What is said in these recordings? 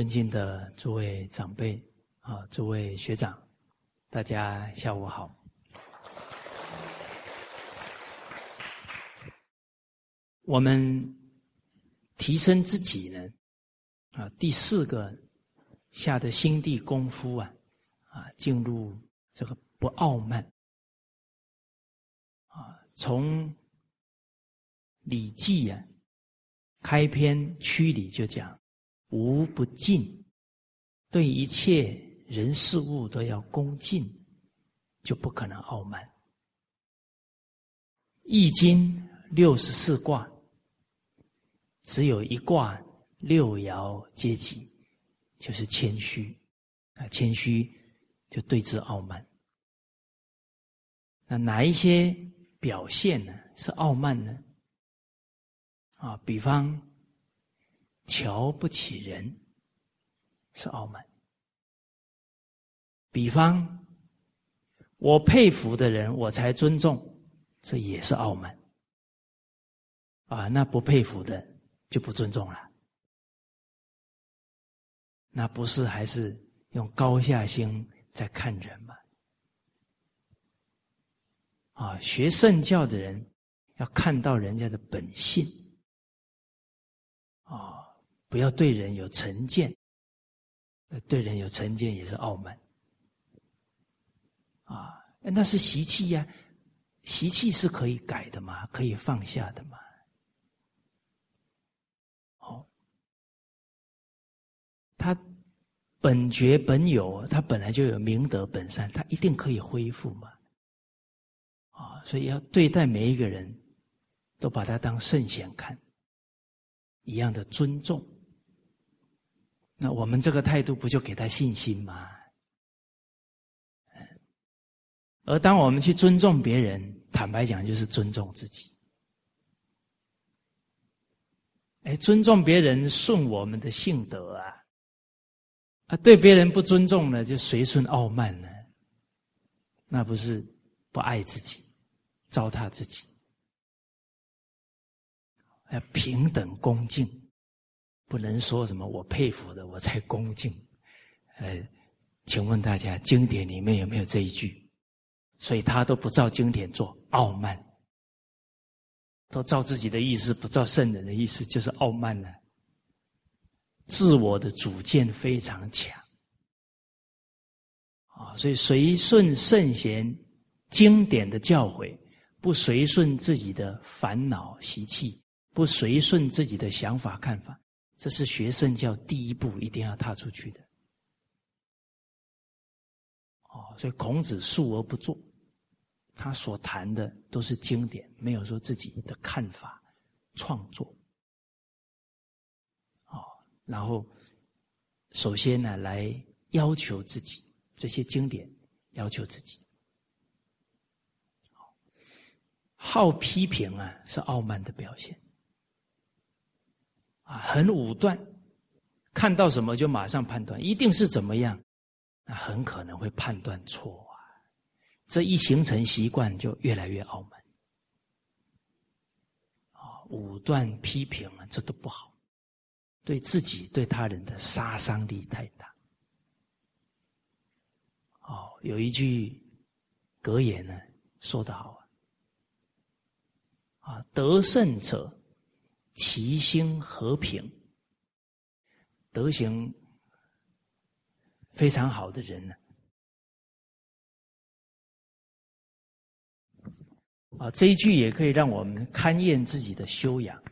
尊敬的诸位长辈啊，诸位学长，大家下午好。我们提升自己呢，啊，第四个下的心地功夫啊，啊，进入这个不傲慢啊，从《礼记》啊开篇区里就讲。无不敬，对一切人事物都要恭敬，就不可能傲慢。易经六十四卦，只有一卦六爻皆吉，就是谦虚啊，谦虚就对之傲慢。那哪一些表现呢？是傲慢呢？啊，比方。瞧不起人是傲慢，比方我佩服的人我才尊重，这也是傲慢啊。那不佩服的就不尊重了，那不是还是用高下心在看人吗？啊，学圣教的人要看到人家的本性。不要对人有成见，对人有成见也是傲慢啊！那是习气呀，习气是可以改的嘛，可以放下的嘛。哦，他本觉本有，他本来就有明德本善，他一定可以恢复嘛。啊，所以要对待每一个人都把他当圣贤看，一样的尊重。那我们这个态度不就给他信心吗？而当我们去尊重别人，坦白讲就是尊重自己。哎，尊重别人顺我们的性德啊，啊，对别人不尊重呢，就随顺傲慢呢，那不是不爱自己，糟蹋自己。要平等恭敬。不能说什么我佩服的我才恭敬，呃，请问大家经典里面有没有这一句？所以他都不照经典做，傲慢，都照自己的意思，不照圣人的意思，就是傲慢了。自我的主见非常强，啊，所以随顺圣贤经典的教诲，不随顺自己的烦恼习气，不随顺自己的想法看法。这是学圣教第一步，一定要踏出去的。哦，所以孔子述而不作，他所谈的都是经典，没有说自己的看法创作。哦，然后首先呢，来要求自己这些经典，要求自己。好批评啊，是傲慢的表现。啊，很武断，看到什么就马上判断，一定是怎么样，那很可能会判断错啊。这一形成习惯，就越来越傲慢。啊，武断批评啊，这都不好，对自己对他人的杀伤力太大。哦，有一句格言呢，说得好啊，啊，得胜者。其心和平，德行非常好的人呢？啊，这一句也可以让我们勘验自己的修养。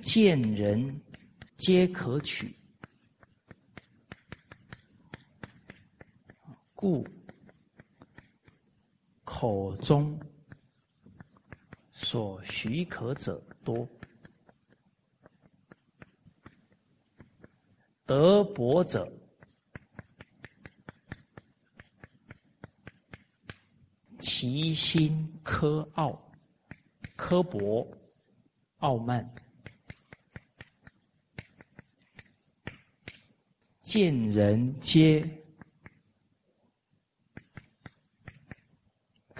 见人皆可取。故口中所许可者多，德薄者其心苛傲、刻薄、傲慢，见人皆。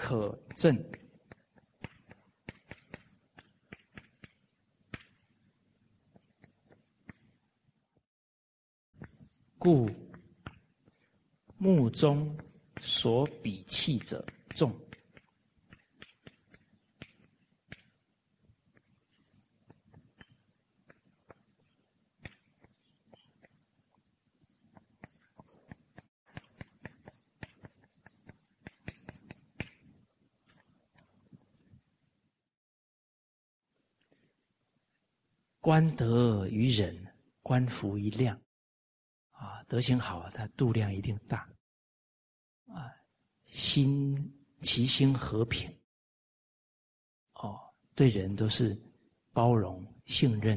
可证。故目中所比气者重。观德于人，观福于量。啊，德行好，他度量一定大。啊，心其心和平。哦，对人都是包容、信任。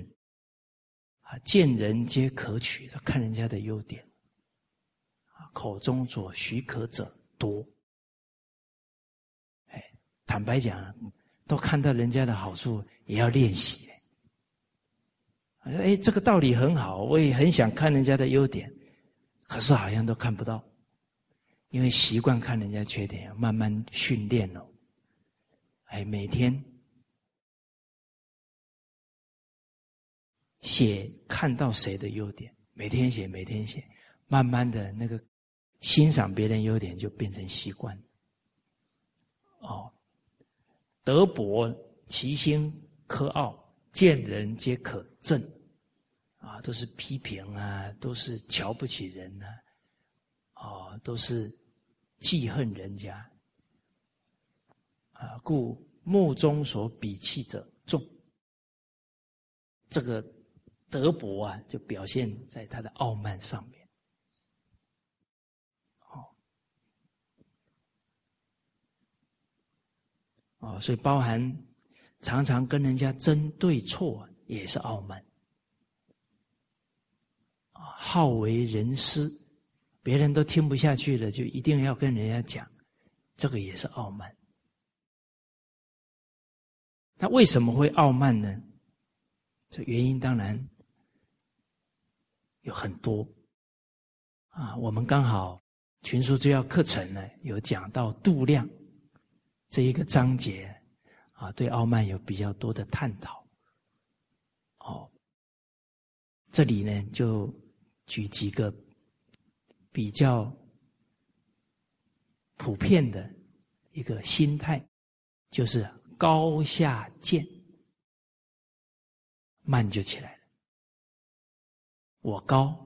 啊，见人皆可取，他看人家的优点。啊，口中所许可者多。哎，坦白讲，都看到人家的好处，也要练习。哎，这个道理很好，我也很想看人家的优点，可是好像都看不到，因为习惯看人家缺点，慢慢训练了。哎，每天写看到谁的优点，每天写，每天写，慢慢的那个欣赏别人优点就变成习惯。哦，德薄其心科傲。见人皆可憎，啊，都是批评啊，都是瞧不起人啊，啊，都是记恨人家，啊，故目中所鄙弃者重。这个德伯啊，就表现在他的傲慢上面，哦，哦，所以包含。常常跟人家争对错，也是傲慢。好为人师，别人都听不下去了，就一定要跟人家讲，这个也是傲慢。那为什么会傲慢呢？这原因当然有很多。啊，我们刚好群书之要课程呢，有讲到度量这一个章节。啊，对傲慢有比较多的探讨。哦，这里呢就举几个比较普遍的一个心态，就是高下见，慢就起来了。我高，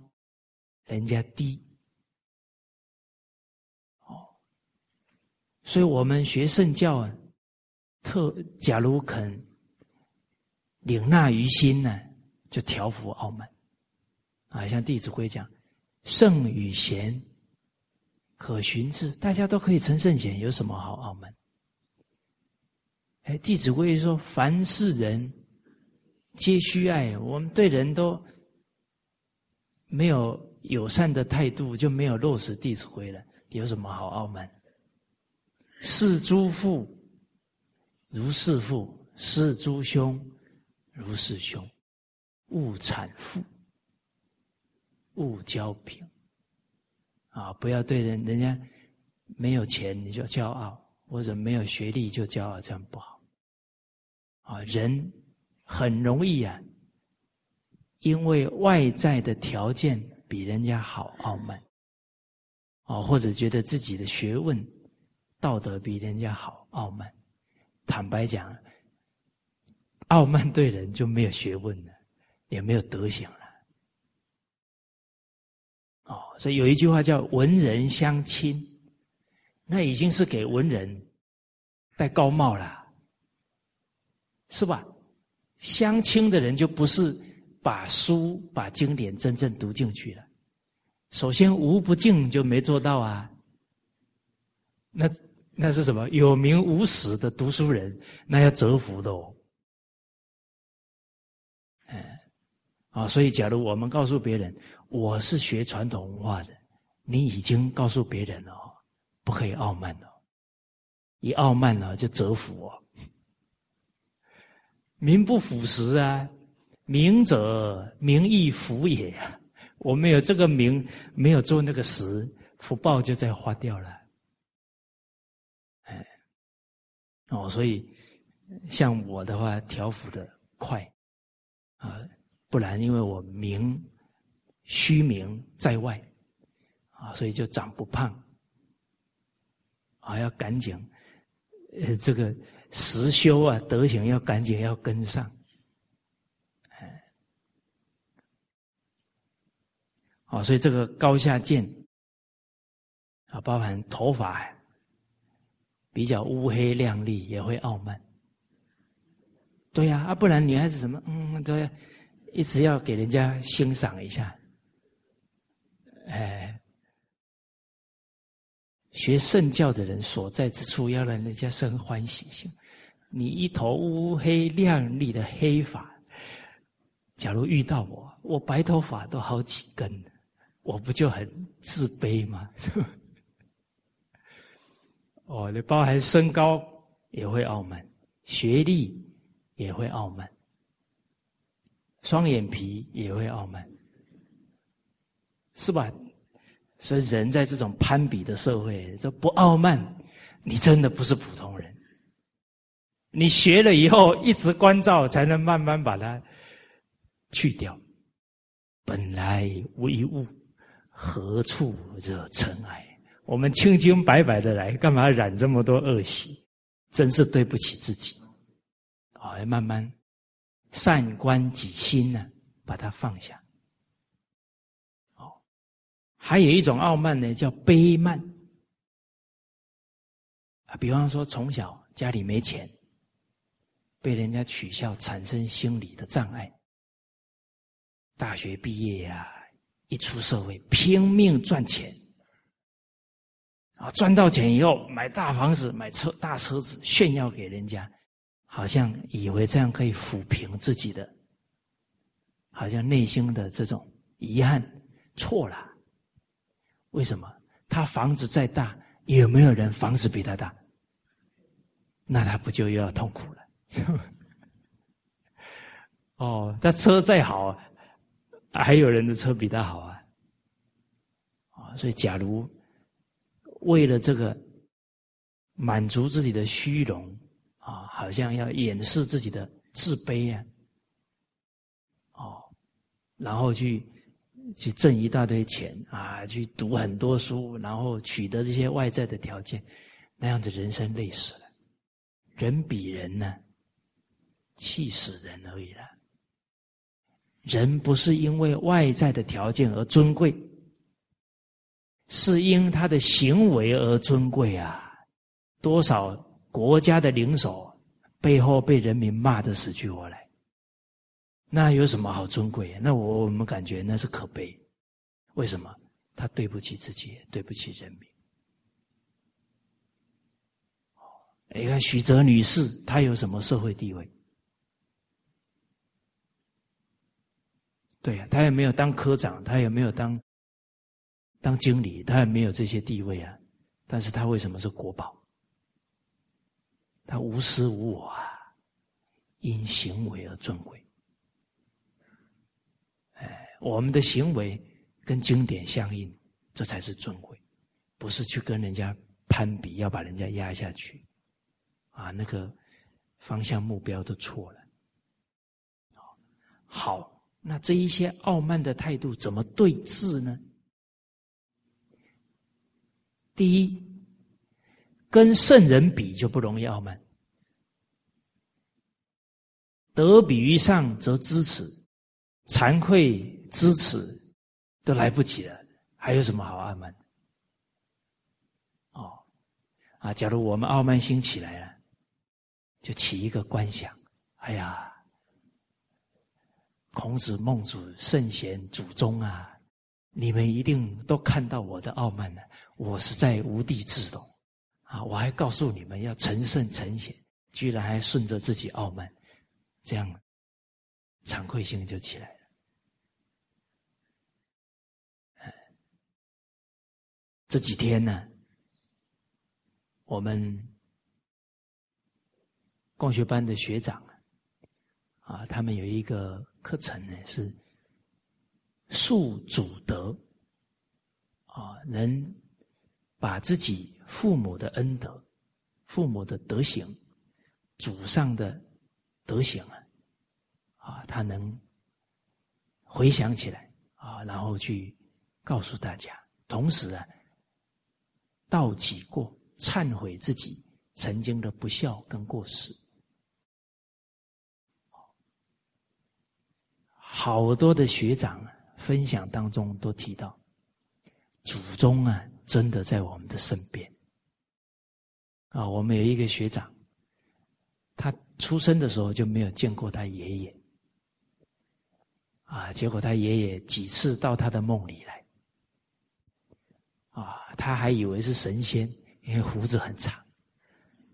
人家低。哦，所以我们学圣教啊。特假如肯领纳于心呢，就调伏傲慢。啊，像《弟子规》讲：“圣与贤，可循之。”大家都可以成圣贤，有什么好傲慢？哎，《弟子规》说：“凡是人，皆须爱。”我们对人都没有友善的态度，就没有落实《弟子规》了。有什么好傲慢？是诸父。如是父，是诸兄，如是兄，勿产父，勿骄贫。啊，不要对人人家没有钱你就骄傲，或者没有学历就骄傲，这样不好。啊，人很容易啊，因为外在的条件比人家好，傲慢。啊，或者觉得自己的学问、道德比人家好，傲慢。坦白讲，傲慢对人就没有学问了，也没有德行了。哦，所以有一句话叫“文人相亲”，那已经是给文人戴高帽了，是吧？相亲的人就不是把书、把经典真正读进去了。首先，无不敬就没做到啊。那。那是什么？有名无实的读书人，那要折服的哦。哎，啊，所以假如我们告诉别人我是学传统文化的，你已经告诉别人了，不可以傲慢哦。一傲慢了就折服哦。名不符实啊，名者名亦福也啊。我没有这个名，没有做那个实，福报就在花掉了。哦，所以像我的话，调伏的快啊，不然因为我名虚名在外啊，所以就长不胖啊，要赶紧呃这个实修啊，德行要赶紧要跟上，哎，啊，所以这个高下见啊，包含头发。比较乌黑亮丽，也会傲慢。对呀，啊，不然女孩子怎么嗯，都要一直要给人家欣赏一下。哎，学圣教的人所在之处，要让人家生欢喜心。你一头乌黑亮丽的黑发，假如遇到我，我白头发都好几根，我不就很自卑吗？哦，你包含身高也会傲慢，学历也会傲慢，双眼皮也会傲慢，是吧？所以人在这种攀比的社会，这不傲慢，你真的不是普通人。你学了以后，一直关照，才能慢慢把它去掉。本来无一物，何处惹尘埃？我们清清白白的来，干嘛染这么多恶习？真是对不起自己。啊，要慢慢善观己心呢，把它放下。哦，还有一种傲慢呢，叫卑慢。啊，比方说从小家里没钱，被人家取笑，产生心理的障碍。大学毕业呀，一出社会拼命赚钱。啊，赚到钱以后买大房子、买车、大车子炫耀给人家，好像以为这样可以抚平自己的，好像内心的这种遗憾，错了。为什么？他房子再大，有没有人房子比他大？那他不就又要痛苦了？哦，他车再好，还有人的车比他好啊！啊，所以假如。为了这个满足自己的虚荣啊，好像要掩饰自己的自卑啊，哦，然后去去挣一大堆钱啊，去读很多书，然后取得这些外在的条件，那样子人生累死了。人比人呢，气死人而已了。人不是因为外在的条件而尊贵。是因他的行为而尊贵啊！多少国家的领首背后被人民骂得死去活来，那有什么好尊贵？那我我们感觉那是可悲。为什么？他对不起自己，对不起人民。你看许哲女士，她有什么社会地位？对呀，她也没有当科长，她也没有当。当经理，他也没有这些地位啊，但是他为什么是国宝？他无私无我啊，因行为而尊贵。哎，我们的行为跟经典相应，这才是尊贵，不是去跟人家攀比，要把人家压下去，啊，那个方向目标都错了。好，那这一些傲慢的态度怎么对治呢？第一，跟圣人比就不容易傲慢，德比于上则知耻，惭愧知耻都来不及了，还有什么好傲慢？哦，啊，假如我们傲慢心起来了，就起一个观想：哎呀，孔子、孟子、圣贤、祖宗啊，你们一定都看到我的傲慢了。我实在无地自容，啊！我还告诉你们要成圣成贤，居然还顺着自己傲慢，这样惭愧心就起来了。这几天呢，我们共学班的学长啊，他们有一个课程呢，是树祖德啊，能。把自己父母的恩德、父母的德行祖上的德行啊，啊，他能回想起来啊，然后去告诉大家，同时啊，道己过，忏悔自己曾经的不孝跟过失。好多的学长分享当中都提到，祖宗啊，真的在我们的身边。啊，我们有一个学长，他出生的时候就没有见过他爷爷，啊，结果他爷爷几次到他的梦里来，啊，他还以为是神仙，因为胡子很长，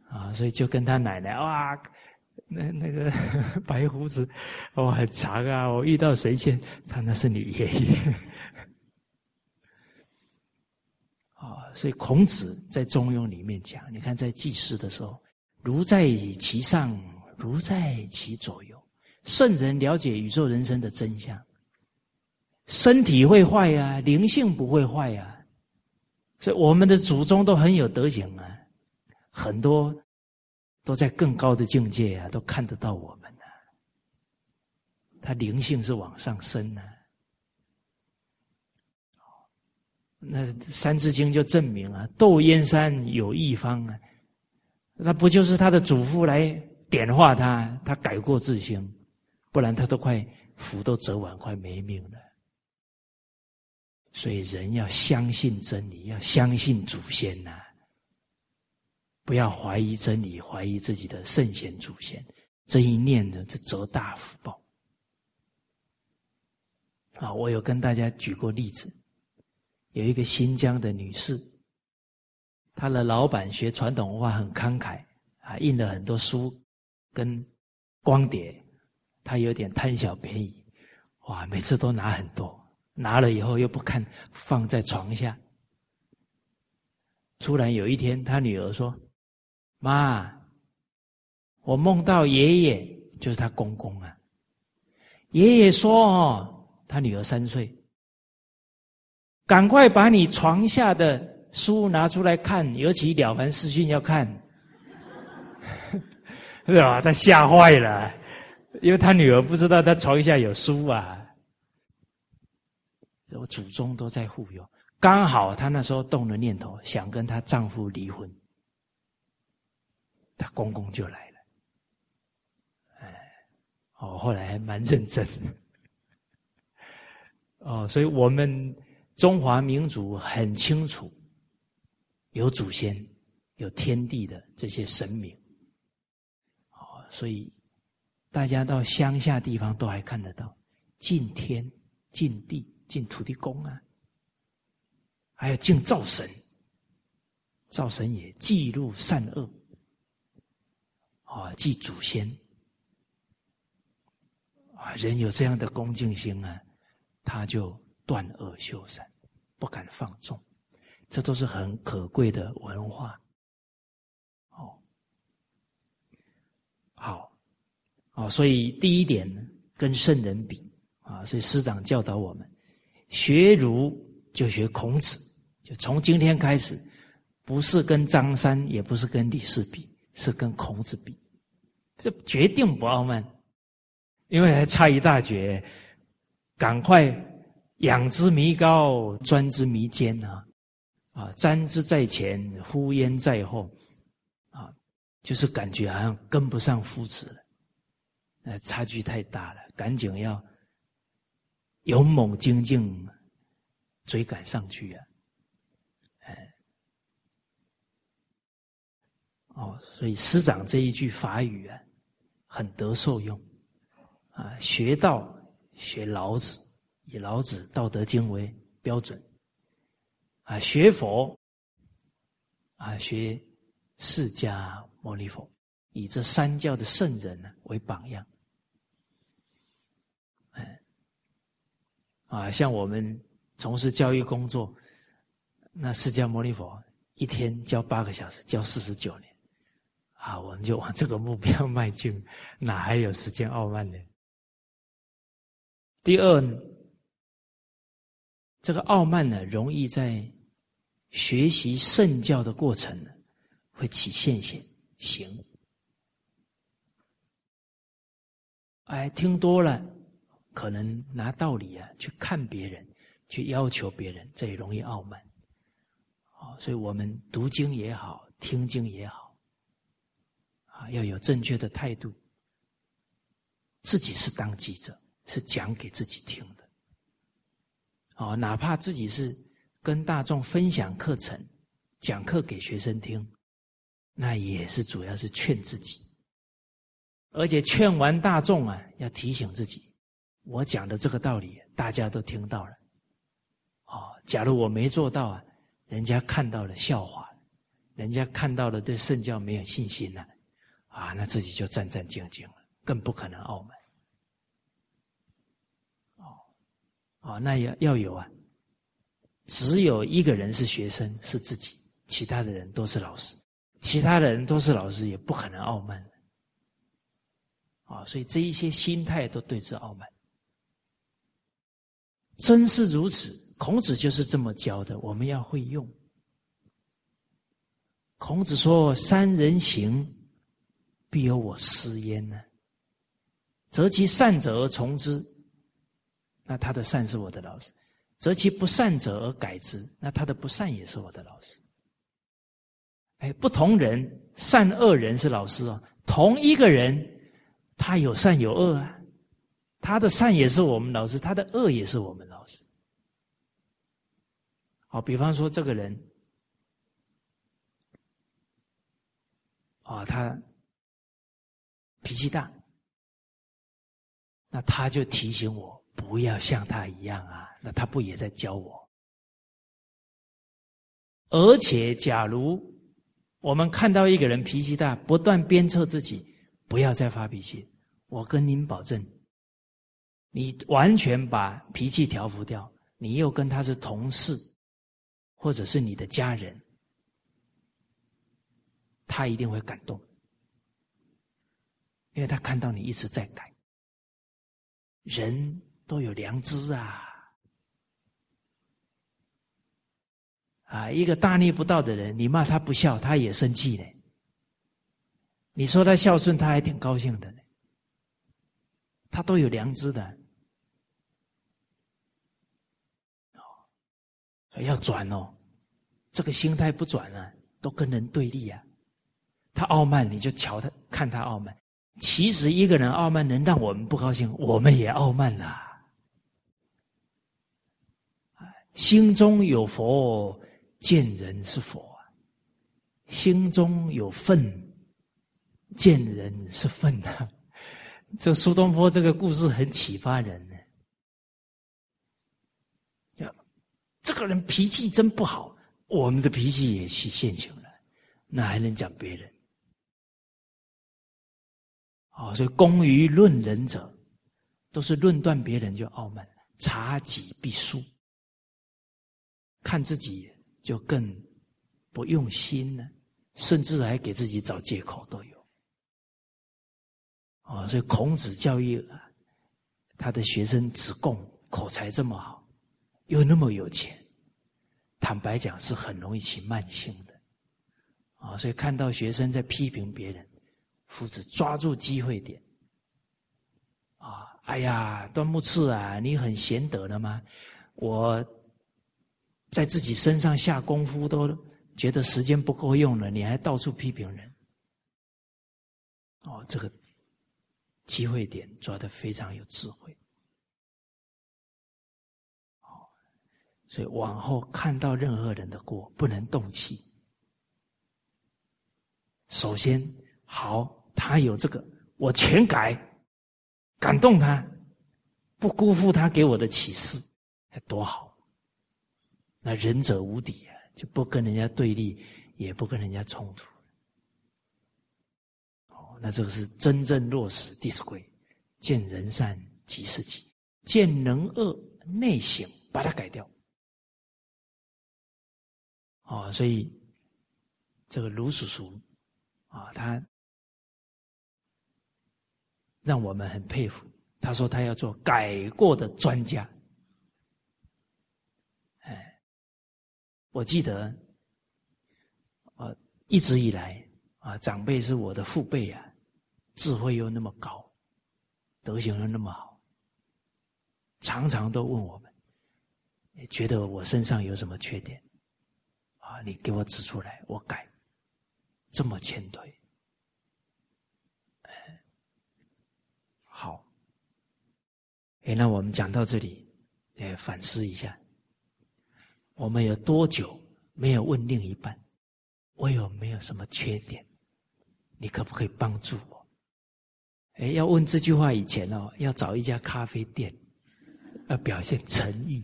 啊，所以就跟他奶奶哇。那那个 白胡子，哦，很长啊！我遇到神仙，他那是你爷爷。啊，所以孔子在《中庸》里面讲，你看在祭祀的时候，如在其上，如在其左右。圣人了解宇宙人生的真相，身体会坏呀，灵性不会坏呀。所以我们的祖宗都很有德行啊，很多。都在更高的境界啊，都看得到我们呢。他灵性是往上升呢。那《三字经》就证明啊，窦燕山有一方啊，那不就是他的祖父来点化他，他改过自新，不然他都快福都折完，快没命了。所以人要相信真理，要相信祖先呐。不要怀疑真理，怀疑自己的圣贤祖先，这一念呢，就则大福报。啊，我有跟大家举过例子，有一个新疆的女士，她的老板学传统文化很慷慨，啊，印了很多书跟光碟，她有点贪小便宜，哇，每次都拿很多，拿了以后又不看，放在床下。突然有一天，她女儿说。妈，我梦到爷爷，就是他公公啊。爷爷说：“哦，他女儿三岁，赶快把你床下的书拿出来看，尤其《了凡四训》要看，是吧？”他吓坏了，因为他女儿不知道他床下有书啊。我祖宗都在护佑，刚好她那时候动了念头，想跟她丈夫离婚。她公公就来了，哎，哦，后来还蛮认真，哦，所以我们中华民族很清楚，有祖先，有天地的这些神明，哦，所以大家到乡下地方都还看得到敬天、敬地、敬土地公啊，还有敬灶神，灶神也记录善恶。啊，祭祖先。啊，人有这样的恭敬心啊，他就断恶修善，不敢放纵，这都是很可贵的文化。哦，好，哦，所以第一点呢，跟圣人比啊，所以师长教导我们，学儒就学孔子，就从今天开始，不是跟张三，也不是跟李四比。是跟孔子比，这决定不傲慢，因为还差一大截，赶快仰之弥高，专之弥坚啊！啊，瞻之在前，呼焉在后，啊，就是感觉好像跟不上夫子了，呃，差距太大了，赶紧要勇猛精进，追赶上去啊！哦，所以师长这一句法语啊，很得受用，啊，学道学老子，以老子《道德经》为标准，啊，学佛啊，学释迦牟尼佛，以这三教的圣人为榜样，啊，像我们从事教育工作，那释迦牟尼佛一天教八个小时，教四十九年。啊，我们就往这个目标 迈进，哪还有时间傲慢呢？第二，这个傲慢呢，容易在学习圣教的过程呢，会起现行行。哎，听多了，可能拿道理啊去看别人，去要求别人，这也容易傲慢。哦，所以我们读经也好，听经也好，啊，要有正确的态度。自己是当记者，是讲给自己听的。哦，哪怕自己是跟大众分享课程，讲课给学生听，那也是主要是劝自己。而且劝完大众啊，要提醒自己，我讲的这个道理大家都听到了。哦，假如我没做到啊，人家看到了笑话，人家看到了对圣教没有信心了，啊，那自己就战战兢兢了，更不可能傲慢。哦，哦，那要要有啊，只有一个人是学生，是自己，其他的人都是老师，其他的人都是老师，也不可能傲慢。啊，所以这一些心态都对之傲慢，真是如此。孔子就是这么教的，我们要会用。孔子说：“三人行，必有我师焉呢。择其善者而从之，那他的善是我的老师；择其不善者而改之，那他的不善也是我的老师。”哎，不同人，善恶人是老师哦，同一个人。他有善有恶啊，他的善也是我们老师，他的恶也是我们老师。好，比方说这个人，啊，他脾气大，那他就提醒我不要像他一样啊，那他不也在教我？而且，假如我们看到一个人脾气大，不断鞭策自己。不要再发脾气，我跟您保证，你完全把脾气调服掉，你又跟他是同事，或者是你的家人，他一定会感动，因为他看到你一直在改，人都有良知啊，啊，一个大逆不道的人，你骂他不孝，他也生气嘞。你说他孝顺，他还挺高兴的呢。他都有良知的，哦，要转哦，这个心态不转啊，都跟人对立啊。他傲慢，你就瞧他，看他傲慢。其实一个人傲慢能让我们不高兴，我们也傲慢啦。心中有佛，见人是佛；心中有愤。见人是愤啊！这苏东坡这个故事很启发人呢。这个人脾气真不好，我们的脾气也起现行了，那还能讲别人？哦，所以攻于论人者，都是论断别人就傲慢，察己必输，看自己就更不用心了，甚至还给自己找借口都有。啊，所以孔子教育他的学生子贡口才这么好，又那么有钱，坦白讲是很容易起慢性的。啊，所以看到学生在批评别人，夫子抓住机会点。啊，哎呀，端木赐啊，你很贤德了吗？我在自己身上下功夫都觉得时间不够用了，你还到处批评人。哦，这个。机会点抓的非常有智慧，所以往后看到任何人的过，不能动气。首先，好，他有这个，我全改，感动他，不辜负他给我的启示，多好！那仁者无敌啊，就不跟人家对立，也不跟人家冲突。哦那这个是真正落实《弟子规》，见人善即是己，见人恶内省，把它改掉。啊，所以这个卢叔叔啊，他让我们很佩服。他说他要做改过的专家。我记得啊，一直以来啊，长辈是我的父辈啊。智慧又那么高，德行又那么好，常常都问我们，觉得我身上有什么缺点？啊，你给我指出来，我改。这么谦退，好。哎，那我们讲到这里，哎，反思一下，我们有多久没有问另一半，我有没有什么缺点？你可不可以帮助我？哎，要问这句话以前哦，要找一家咖啡店，要表现诚意。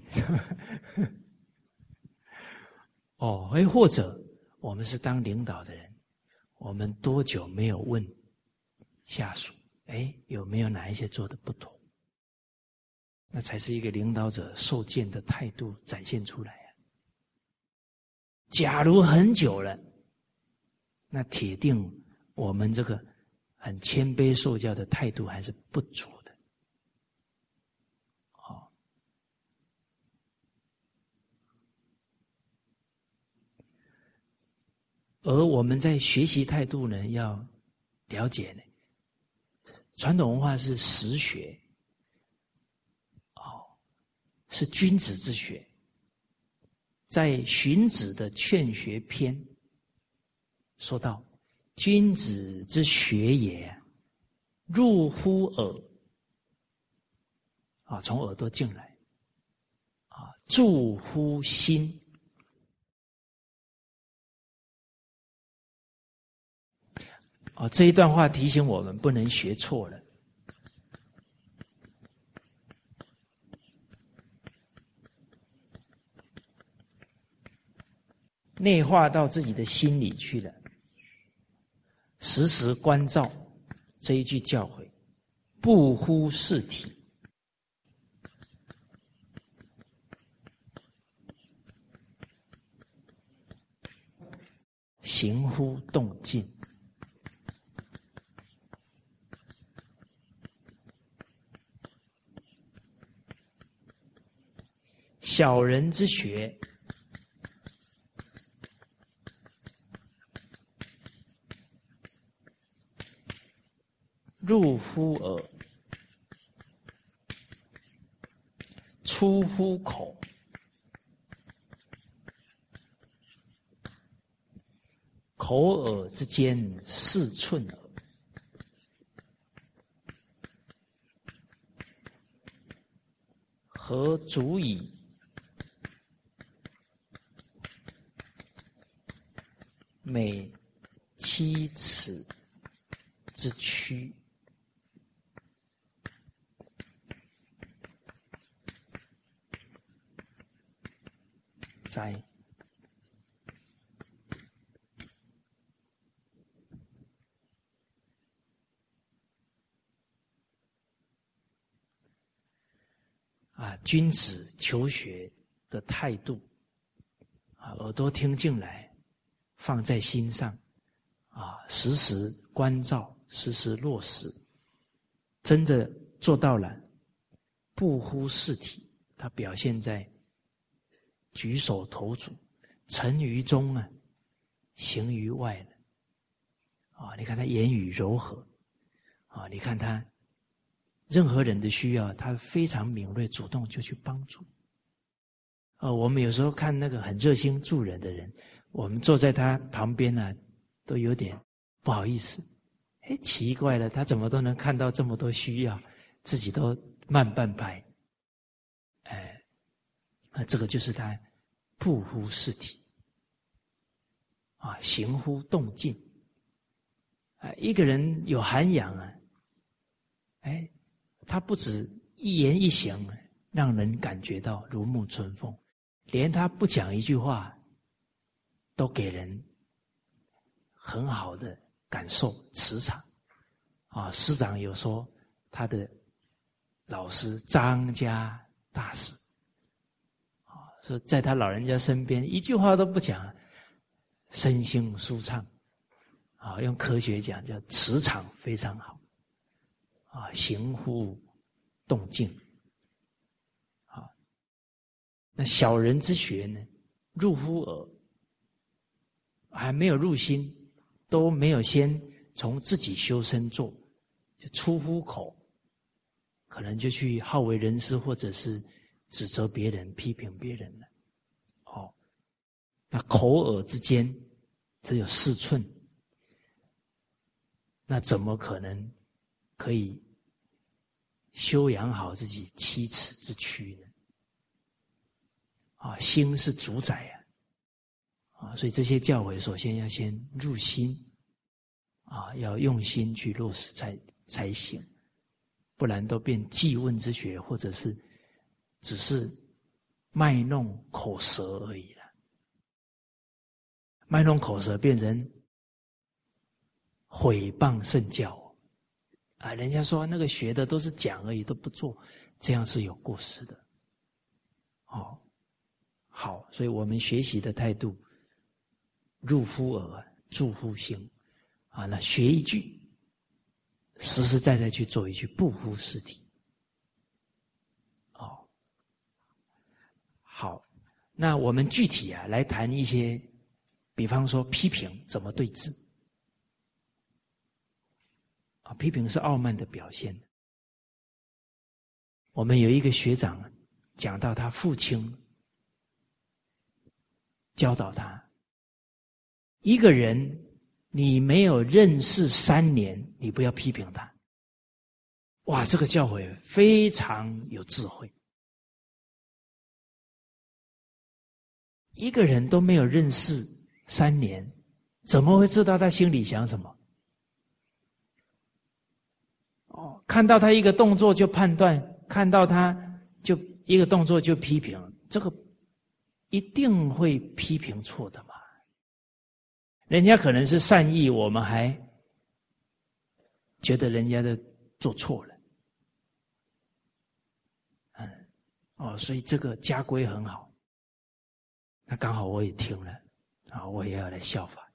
哦，哎，或者我们是当领导的人，我们多久没有问下属？哎，有没有哪一些做的不同？那才是一个领导者受见的态度展现出来。假如很久了，那铁定我们这个。很谦卑受教的态度还是不足的，哦。而我们在学习态度呢，要了解呢，传统文化是实学，哦，是君子之学，在荀子的《劝学篇》说道。君子之学也，入乎耳啊，从耳朵进来啊，住乎心啊。这一段话提醒我们，不能学错了，内化到自己的心里去了。时时关照这一句教诲，不忽视体，行乎动静。小人之学。入乎耳，出乎口，口耳之间四寸耳，何足以美七尺之躯？在啊，君子求学的态度啊，耳朵听进来，放在心上啊，时时关照，时时落实，真的做到了，不忽视体，它表现在。举手投足，沉于中啊，行于外了。啊，你看他言语柔和，啊，你看他任何人的需要，他非常敏锐，主动就去帮助。啊，我们有时候看那个很热心助人的人，我们坐在他旁边呢，都有点不好意思。哎，奇怪了，他怎么都能看到这么多需要，自己都慢半拍。啊，这个就是他。不乎事体，啊，行乎动静，啊，一个人有涵养啊，哎，他不止一言一行让人感觉到如沐春风，连他不讲一句话，都给人很好的感受磁场。啊，师长有说他的老师张家大师。说在他老人家身边，一句话都不讲，身心舒畅，啊，用科学讲叫磁场非常好，啊，行乎动静，啊，那小人之学呢，入乎耳，还没有入心，都没有先从自己修身做，就出乎口，可能就去好为人师，或者是指责别人、批评别人了。哦，那口耳之间只有四寸，那怎么可能可以修养好自己七尺之躯呢？啊，心是主宰呀！啊，所以这些教诲首先要先入心，啊，要用心去落实才才行，不然都变记问之学，或者是只是卖弄口舌而已了。卖弄口舌变成毁谤圣教啊！人家说那个学的都是讲而已，都不做，这样是有过失的。哦。好，所以我们学习的态度，入乎耳，住乎心，啊，那学一句，实实在在去做一句，不忽视体。好，那我们具体啊来谈一些，比方说批评怎么对治，啊，批评是傲慢的表现。我们有一个学长讲到他父亲。教导他，一个人你没有认识三年，你不要批评他。哇，这个教诲非常有智慧。一个人都没有认识三年，怎么会知道他心里想什么？哦，看到他一个动作就判断，看到他就一个动作就批评，这个。一定会批评错的嘛？人家可能是善意，我们还觉得人家的做错了。嗯，哦，所以这个家规很好。那刚好我也听了，啊，我也要来效法。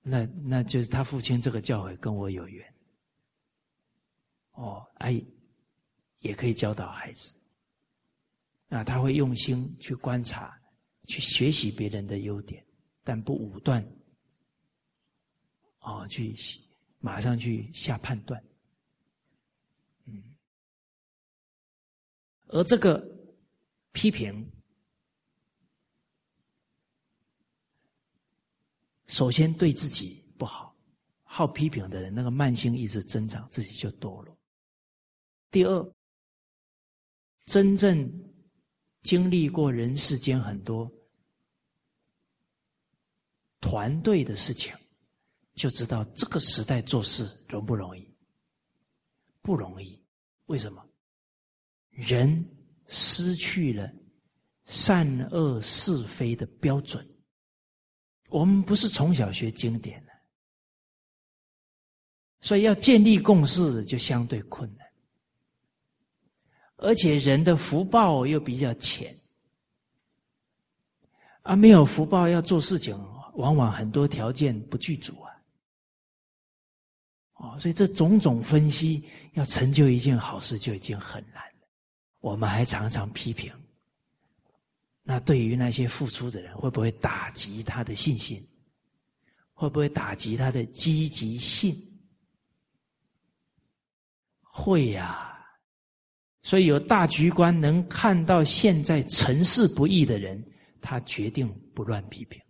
那那就是他父亲这个教诲跟我有缘。哦，哎，也可以教导孩子。啊，他会用心去观察，去学习别人的优点，但不武断，啊，去马上去下判断，嗯，而这个批评，首先对自己不好，好批评的人，那个慢性一直增长，自己就堕落。第二，真正。经历过人世间很多团队的事情，就知道这个时代做事容不容易？不容易。为什么？人失去了善恶是非的标准。我们不是从小学经典的，所以要建立共识就相对困难。而且人的福报又比较浅，啊，没有福报要做事情，往往很多条件不具足啊。哦，所以这种种分析，要成就一件好事就已经很难了。我们还常常批评，那对于那些付出的人，会不会打击他的信心？会不会打击他的积极性？会呀。所以有大局观，能看到现在成事不易的人，他决定不乱批评，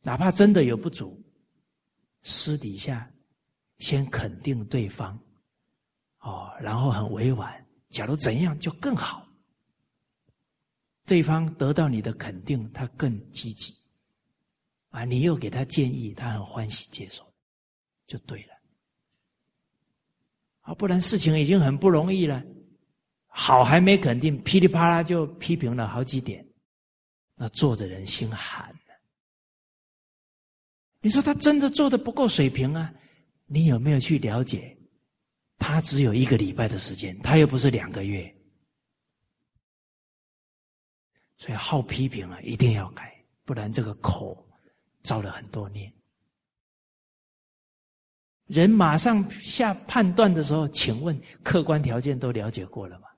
哪怕真的有不足，私底下先肯定对方，哦，然后很委婉，假如怎样就更好，对方得到你的肯定，他更积极，啊，你又给他建议，他很欢喜接受，就对了，啊，不然事情已经很不容易了。好还没肯定，噼里啪啦就批评了好几点，那做的人心寒你说他真的做的不够水平啊？你有没有去了解？他只有一个礼拜的时间，他又不是两个月，所以好批评啊，一定要改，不然这个口造了很多孽。人马上下判断的时候，请问客观条件都了解过了吗？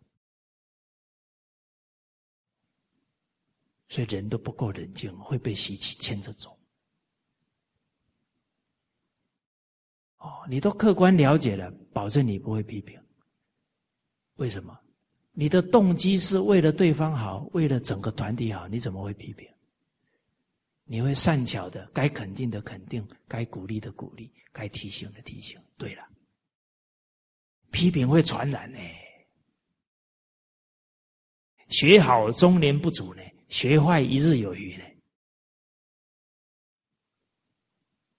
所以人都不够冷静，会被习气牵着走。哦，你都客观了解了，保证你不会批评。为什么？你的动机是为了对方好，为了整个团体好，你怎么会批评？你会善巧的，该肯定的肯定，该鼓励的鼓励，该提醒的提醒。对了，批评会传染呢。学好中年不足呢，学坏一日有余呢。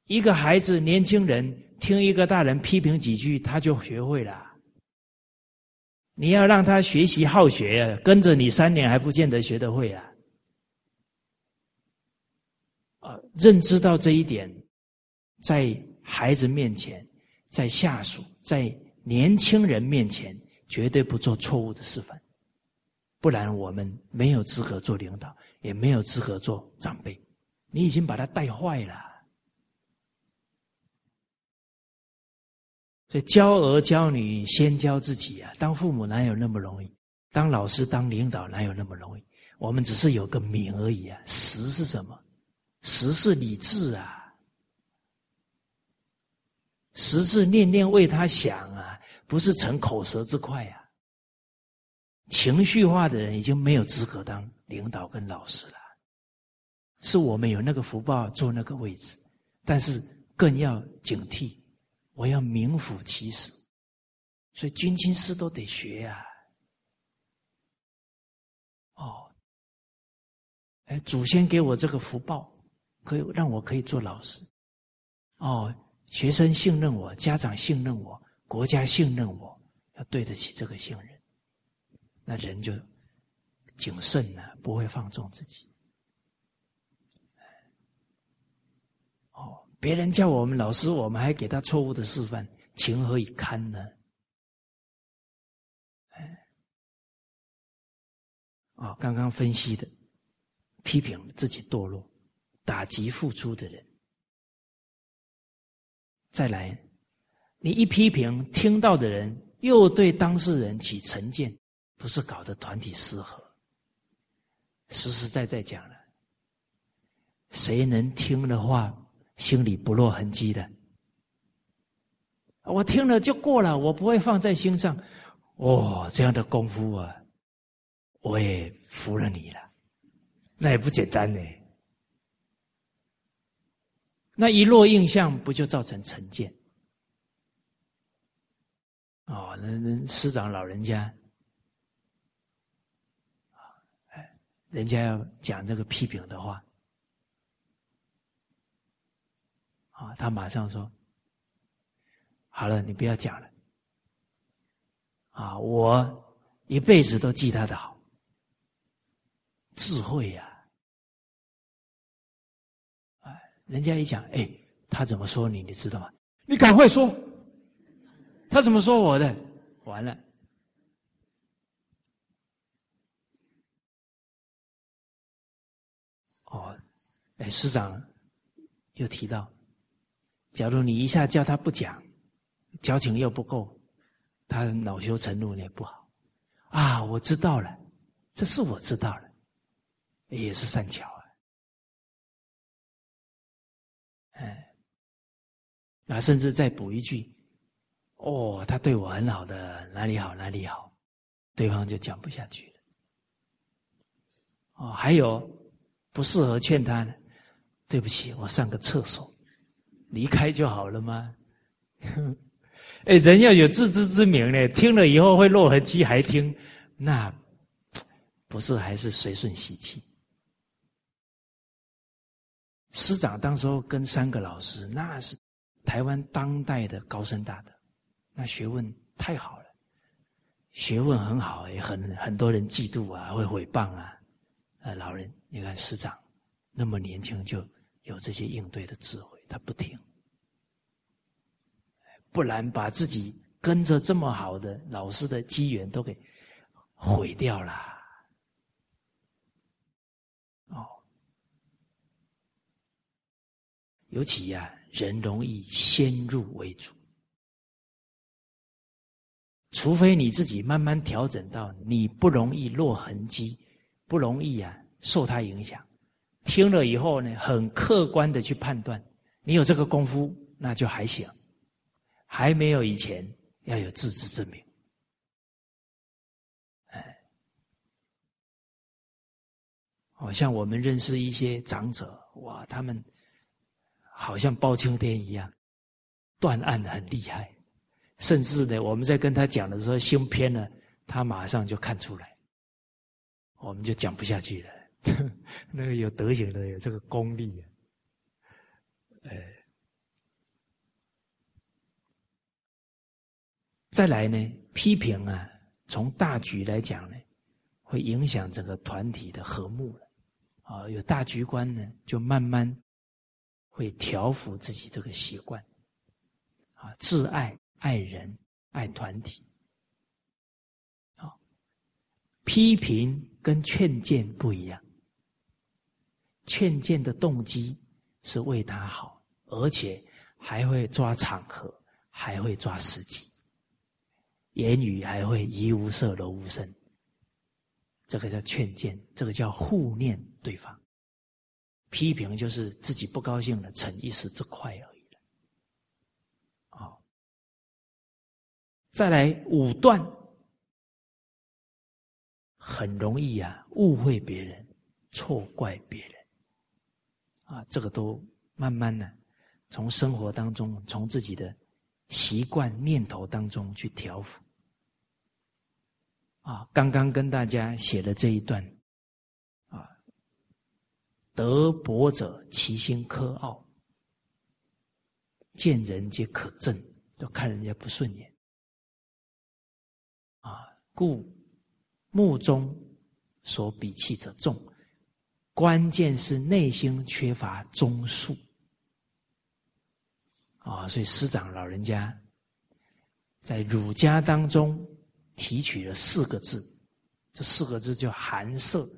一个孩子、年轻人听一个大人批评几句，他就学会了。你要让他学习好学呀，跟着你三年还不见得学得会啊！啊，认知到这一点，在孩子面前，在下属、在年轻人面前，绝对不做错误的示范，不然我们没有资格做领导，也没有资格做长辈。你已经把他带坏了。所以教儿教女，先教自己啊！当父母哪有那么容易？当老师、当领导哪有那么容易？我们只是有个名而已啊！实是什么？实是理智啊！实是念念为他想啊，不是逞口舌之快啊！情绪化的人已经没有资格当领导跟老师了。是我们有那个福报坐那个位置，但是更要警惕。我要名副其实，所以军亲师都得学呀。哦，哎，祖先给我这个福报，可以让我可以做老师。哦，学生信任我，家长信任我，国家信任我，要对得起这个信任，那人就谨慎了，不会放纵自己。别人叫我们老师，我们还给他错误的示范，情何以堪呢？哎，啊，刚刚分析的，批评自己堕落、打击付出的人，再来，你一批评，听到的人又对当事人起成见，不是搞得团体失和？实实在在讲了，谁能听的话？心里不落痕迹的，我听了就过了，我不会放在心上。哦，这样的功夫啊，我也服了你了。那也不简单呢。那一落印象，不就造成成见？哦，那那师长老人家，哎，人家要讲这个批评的话。啊，他马上说：“好了，你不要讲了。啊，我一辈子都记他的好，智慧呀！哎，人家一讲，哎，他怎么说你？你知道吗？你赶快说，他怎么说我的？完了。哦，哎，师长又提到。”假如你一下叫他不讲，交情又不够，他恼羞成怒也不好。啊，我知道了，这是我知道了，也是善巧啊。哎，啊，甚至再补一句，哦，他对我很好的，哪里好哪里好，对方就讲不下去了。哦，还有不适合劝他的，对不起，我上个厕所。离开就好了吗？哎，人要有自知之明呢。听了以后会落痕迹，还听，那 不是还是随顺习气？师长当时候跟三个老师，那是台湾当代的高深大德，那学问太好了，学问很好，也很很多人嫉妒啊，会诽谤啊。呃，老人，你看师长那么年轻就有这些应对的智慧。他不听，不然把自己跟着这么好的老师的机缘都给毁掉了。哦，尤其呀，人容易先入为主，除非你自己慢慢调整到你不容易落痕迹，不容易啊受他影响，听了以后呢，很客观的去判断。你有这个功夫那就还行。还没有以前要有自知之明。哎。好像我们认识一些长者哇他们好像包青天一样断案的很厉害。甚至呢我们在跟他讲的时候心偏了他马上就看出来。我们就讲不下去了。那个有德行的有这个功力哎。再来呢，批评啊，从大局来讲呢，会影响整个团体的和睦了。啊，有大局观呢，就慢慢会调服自己这个习惯。啊，自爱、爱人、爱团体。啊，批评跟劝谏不一样。劝谏的动机是为他好，而且还会抓场合，还会抓时机。言语还会一无色，柔无声，这个叫劝谏，这个叫护念对方。批评就是自己不高兴了，逞一时之快而已了。好，再来武断，很容易啊误会别人，错怪别人。啊，这个都慢慢的从生活当中，从自己的习惯念头当中去调伏。啊，刚刚跟大家写的这一段，啊，德薄者其心苛傲，见人皆可憎，都看人家不顺眼。啊，故目中所比气者重，关键是内心缺乏忠恕。啊，所以师长老人家在儒家当中。提取了四个字，这四个字就含摄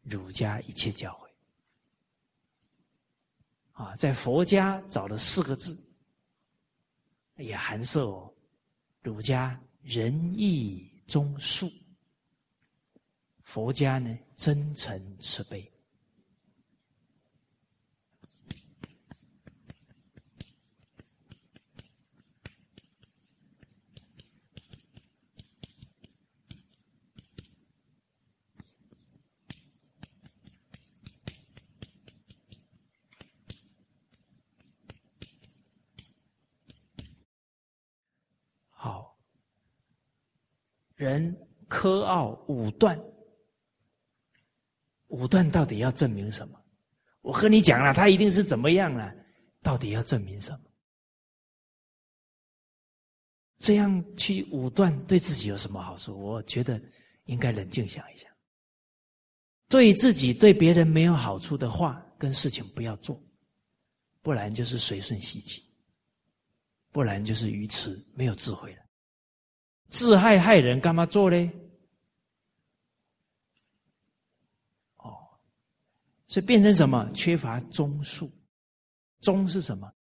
儒家一切教诲。啊，在佛家找了四个字，也含摄哦，儒家仁义忠恕，佛家呢真诚慈悲。人苛傲武断，武断到底要证明什么？我和你讲了，他一定是怎么样了？到底要证明什么？这样去武断对自己有什么好处？我觉得应该冷静想一想。对自己、对别人没有好处的话跟事情不要做，不然就是随顺习气，不然就是愚痴，没有智慧了。自害害人，干嘛做嘞？哦，所以变成什么？缺乏忠恕。忠是什么？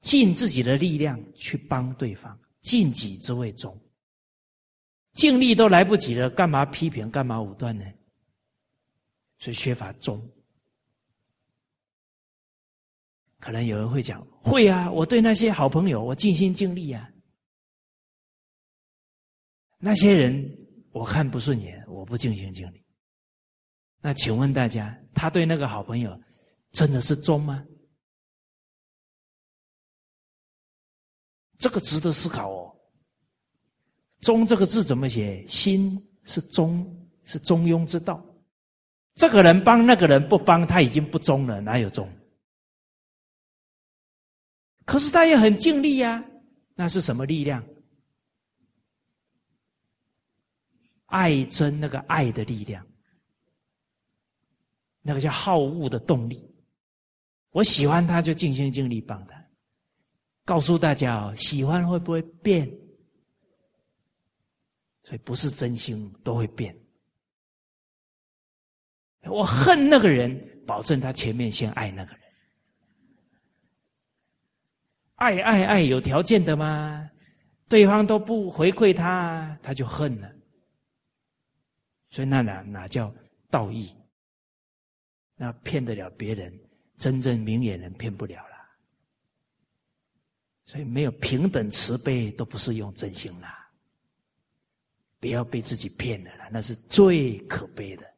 尽自己的力量去帮对方，尽己之谓忠。尽力都来不及了，干嘛批评？干嘛武断呢？所以缺乏忠。可能有人会讲：会啊，我对那些好朋友，我尽心尽力啊。那些人我看不顺眼，我不尽心尽力。那请问大家，他对那个好朋友真的是忠吗？这个值得思考哦。忠这个字怎么写？心是忠，是中庸之道。这个人帮那个人不帮，他已经不忠了，哪有忠？可是他也很尽力呀，那是什么力量？爱真那个爱的力量，那个叫好恶的动力。我喜欢他，就尽心尽力帮他。告诉大家哦，喜欢会不会变？所以不是真心都会变。我恨那个人，保证他前面先爱那个人。爱爱爱有条件的吗？对方都不回馈他，他就恨了。所以那哪哪叫道义？那骗得了别人，真正明眼人骗不了了。所以没有平等慈悲，都不是用真心啦。不要被自己骗了啦，那是最可悲的。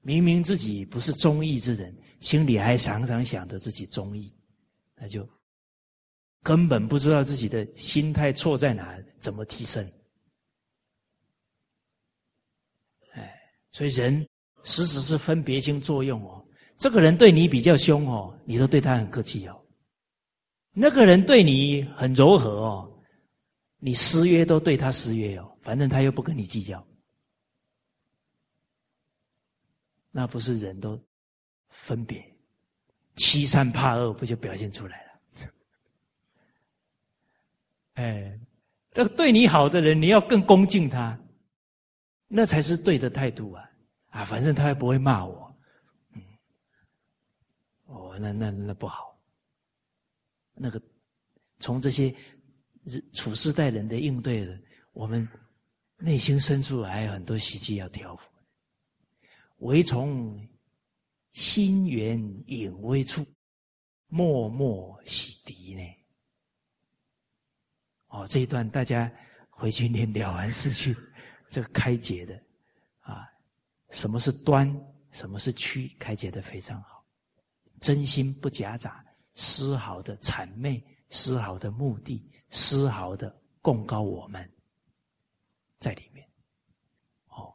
明明自己不是忠义之人，心里还常常想着自己忠义，那就根本不知道自己的心态错在哪，怎么提升？哎，所以人时时是分别心作用哦。这个人对你比较凶哦，你都对他很客气哦；那个人对你很柔和哦，你失约都对他失约哦，反正他又不跟你计较。那不是人都分别欺善怕恶，不就表现出来了？哎，那个对你好的人，你要更恭敬他，那才是对的态度啊！啊，反正他也不会骂我，嗯，哦，那那那不好。那个从这些处事待人的应对的，我们内心深处还有很多习气要调伏。唯从心源隐微处，默默洗涤呢。哦，这一段大家回去念了完事去，这个开解的啊，什么是端，什么是曲，开解的非常好。真心不夹杂，丝毫的谄媚，丝毫的目的，丝毫的供高我们，在里面哦。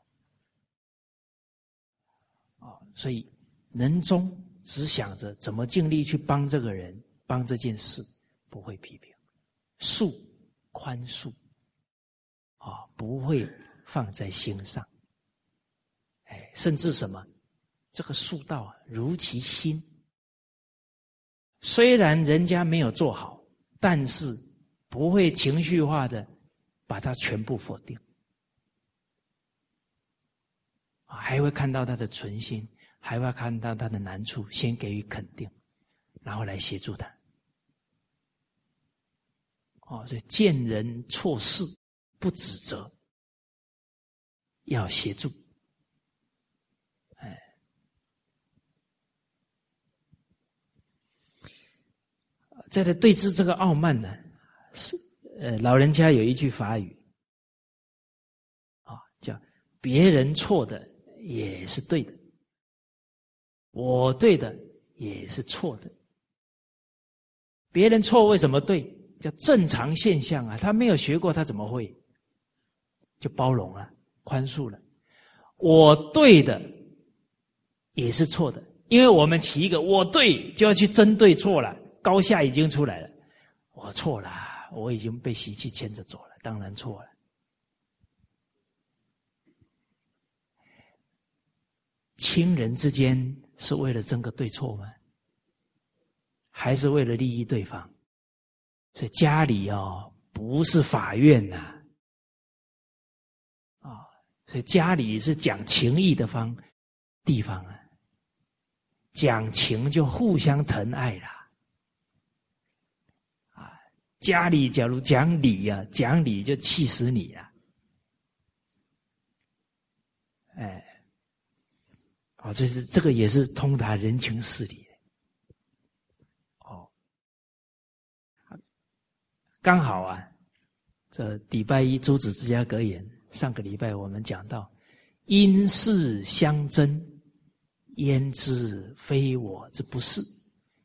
所以，人中只想着怎么尽力去帮这个人、帮这件事，不会批评，恕宽恕，啊，不会放在心上。哎，甚至什么，这个恕道啊，如其心。虽然人家没有做好，但是不会情绪化的把它全部否定，啊，还会看到他的存心。还会看到他的难处，先给予肯定，然后来协助他。哦，所以见人错事不指责，要协助。哎，在这对峙这个傲慢呢，是呃，老人家有一句法语，啊，叫别人错的也是对的。我对的也是错的，别人错为什么对？叫正常现象啊！他没有学过，他怎么会？就包容了，宽恕了。我对的也是错的，因为我们起一个我对，就要去针对错了。高下已经出来了，我错了，我已经被习气牵着走了，当然错了。亲人之间。是为了争个对错吗？还是为了利益对方？所以家里哦，不是法院呐，所以家里是讲情义的方地方啊，讲情就互相疼爱啦，啊，家里假如讲理呀，讲理就气死你呀，哎。啊，这是这个也是通达人情事理哦。刚好啊，这礼拜一诸子之家格言，上个礼拜我们讲到，因事相争，焉知非我之不是？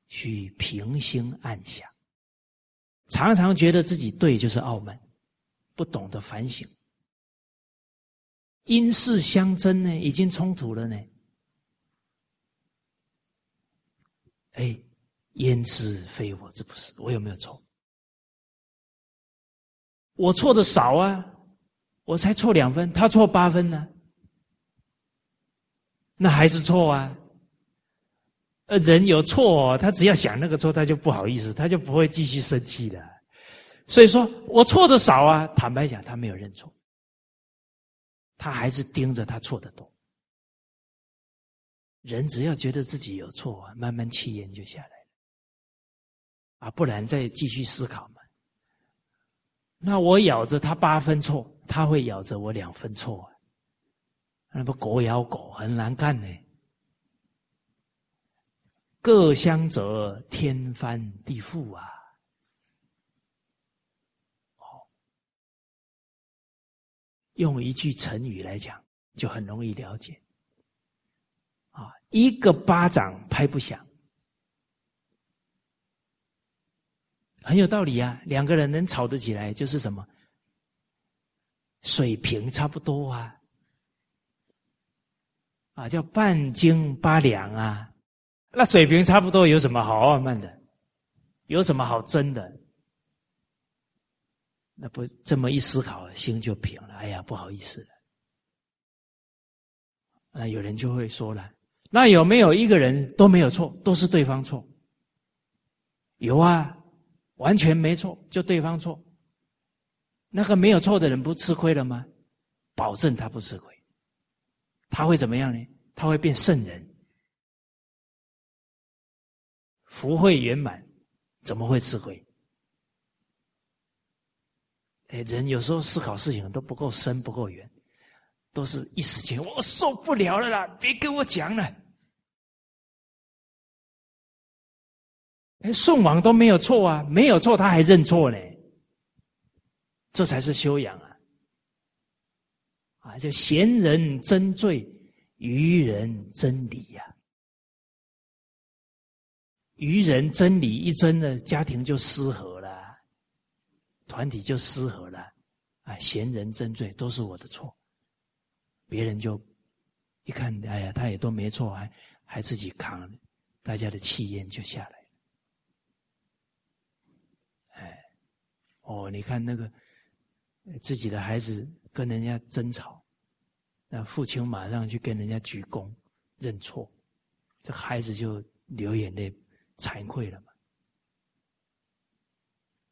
需平心暗想。常常觉得自己对，就是傲慢，不懂得反省。因事相争呢，已经冲突了呢。哎，焉知非我之不是？我有没有错？我错的少啊，我才错两分，他错八分呢，那还是错啊。呃，人有错，他只要想那个错，他就不好意思，他就不会继续生气的。所以说我错的少啊，坦白讲，他没有认错，他还是盯着他错的多。人只要觉得自己有错啊，慢慢气焰就下来了，啊，不然再继续思考嘛。那我咬着他八分错，他会咬着我两分错，那不狗咬狗很难干呢。各相则天翻地覆啊！哦，用一句成语来讲，就很容易了解。啊，一个巴掌拍不响，很有道理啊。两个人能吵得起来，就是什么水平差不多啊，啊，叫半斤八两啊。那水平差不多，有什么好傲慢的？有什么好争的？那不这么一思考，心就平了。哎呀，不好意思了。啊，有人就会说了：那有没有一个人都没有错，都是对方错？有啊，完全没错，就对方错。那个没有错的人不吃亏了吗？保证他不吃亏。他会怎么样呢？他会变圣人。福慧圆满，怎么会吃亏？哎，人有时候思考事情都不够深、不够远，都是一时间，我受不了了啦！别跟我讲了。哎，宋王都没有错啊，没有错他还认错呢，这才是修养啊！啊，叫贤人真罪，愚人真理呀。愚人真理一真呢，家庭就失和了，团体就失和了，啊，贤人真罪都是我的错，别人就一看，哎呀，他也都没错，还还自己扛，大家的气焰就下来，哎，哦，你看那个自己的孩子跟人家争吵，那父亲马上去跟人家鞠躬认错，这孩子就流眼泪。惭愧了嘛？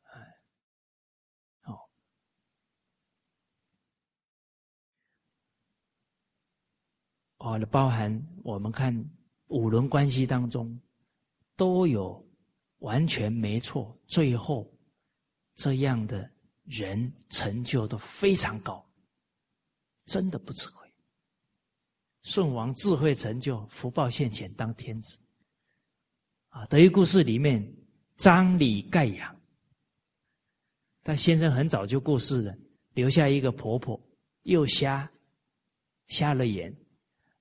哎，哦，哦，包含我们看五伦关系当中，都有完全没错，最后这样的人成就都非常高，真的不吃亏。舜王智慧成就，福报现前，当天子。啊，德育故事里面，张李盖养，他先生很早就过世了，留下一个婆婆，又瞎，瞎了眼，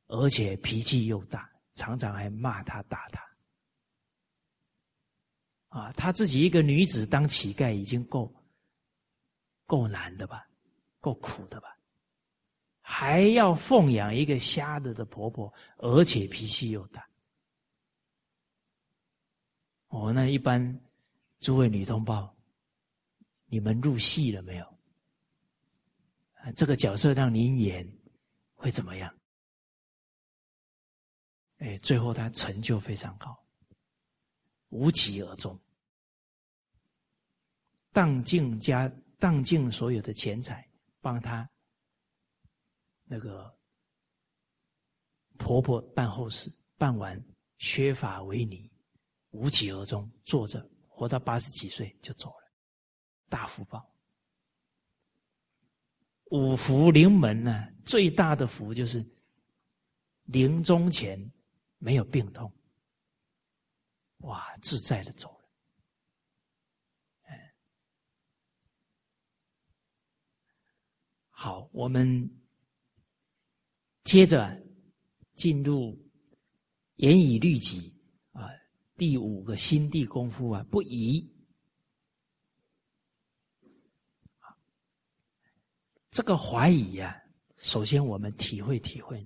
而且脾气又大，常常还骂他打他。啊，他自己一个女子当乞丐已经够够难的吧，够苦的吧，还要奉养一个瞎子的婆婆，而且脾气又大。哦，那一般诸位女同胞，你们入戏了没有？啊，这个角色让你演会怎么样？哎，最后他成就非常高，无疾而终，荡尽家当尽所有的钱财，帮他那个婆婆办后事，办完削发为尼。无疾而终，坐着活到八十几岁就走了，大福报。五福临门呢，最大的福就是临终前没有病痛，哇，自在的走了。哎，好，我们接着进入严以律己啊。第五个心地功夫啊，不疑。这个怀疑呀，首先我们体会体会，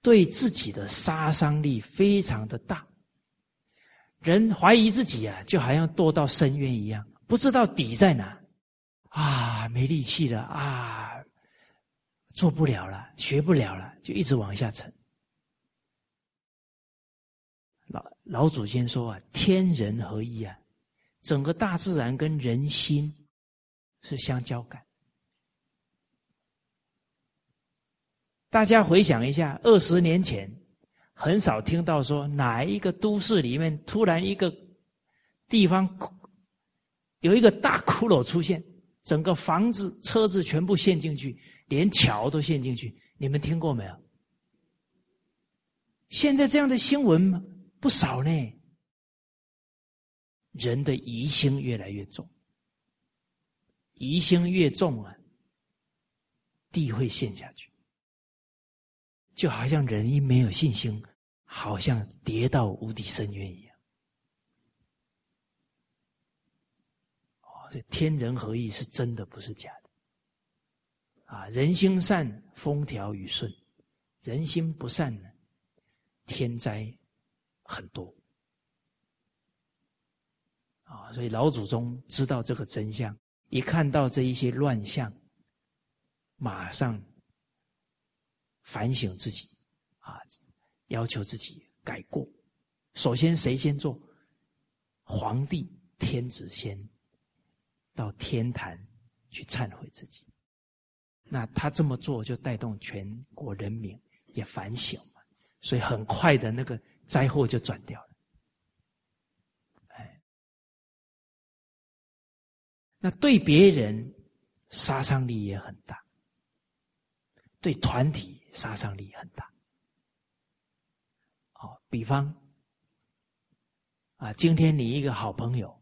对自己的杀伤力非常的大。人怀疑自己啊，就好像堕到深渊一样，不知道底在哪，啊，没力气了啊，做不了了，学不了了，就一直往下沉。老老祖先说啊，天人合一啊，整个大自然跟人心是相交感。大家回想一下，二十年前很少听到说哪一个都市里面突然一个地方有一个大骷髅出现，整个房子、车子全部陷进去，连桥都陷进去。你们听过没有？现在这样的新闻？不少呢，人的疑心越来越重，疑心越重啊，地会陷下去。就好像人一没有信心，好像跌到无底深渊一样。哦，这天人合一是真的，不是假的。啊，人心善，风调雨顺；人心不善呢，天灾很多。啊，所以老祖宗知道这个真相，一看到这一些乱象，马上反省自己，啊，要求自己改过。首先，谁先做？皇帝、天子先到天坛去忏悔自己。那他这么做，就带动全国人民也反省嘛，所以很快的那个灾祸就转掉了。哎，那对别人杀伤力也很大，对团体杀伤力很大。好，比方啊，今天你一个好朋友，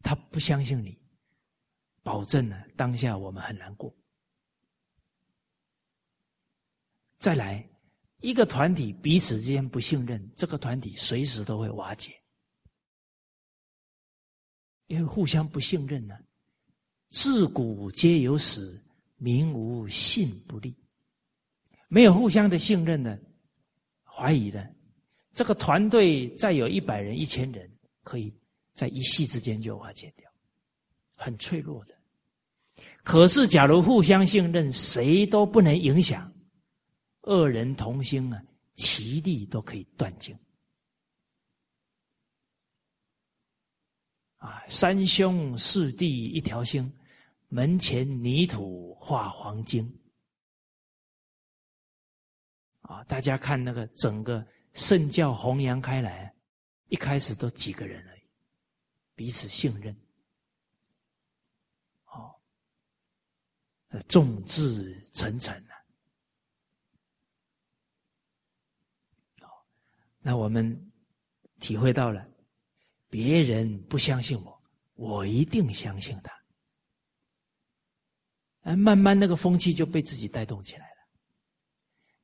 他不相信你。保证呢，当下我们很难过。再来，一个团体彼此之间不信任，这个团体随时都会瓦解，因为互相不信任呢。自古皆有死，民无信不立。没有互相的信任呢，怀疑的，这个团队再有一百人、一千人，可以在一夕之间就瓦解掉。很脆弱的，可是假如互相信任，谁都不能影响，二人同心啊，其利都可以断尽。啊，三兄四弟一条心，门前泥土化黄金。啊，大家看那个整个圣教弘扬开来，一开始都几个人而已，彼此信任。众志成城啊！那我们体会到了，别人不相信我，我一定相信他。哎，慢慢那个风气就被自己带动起来了。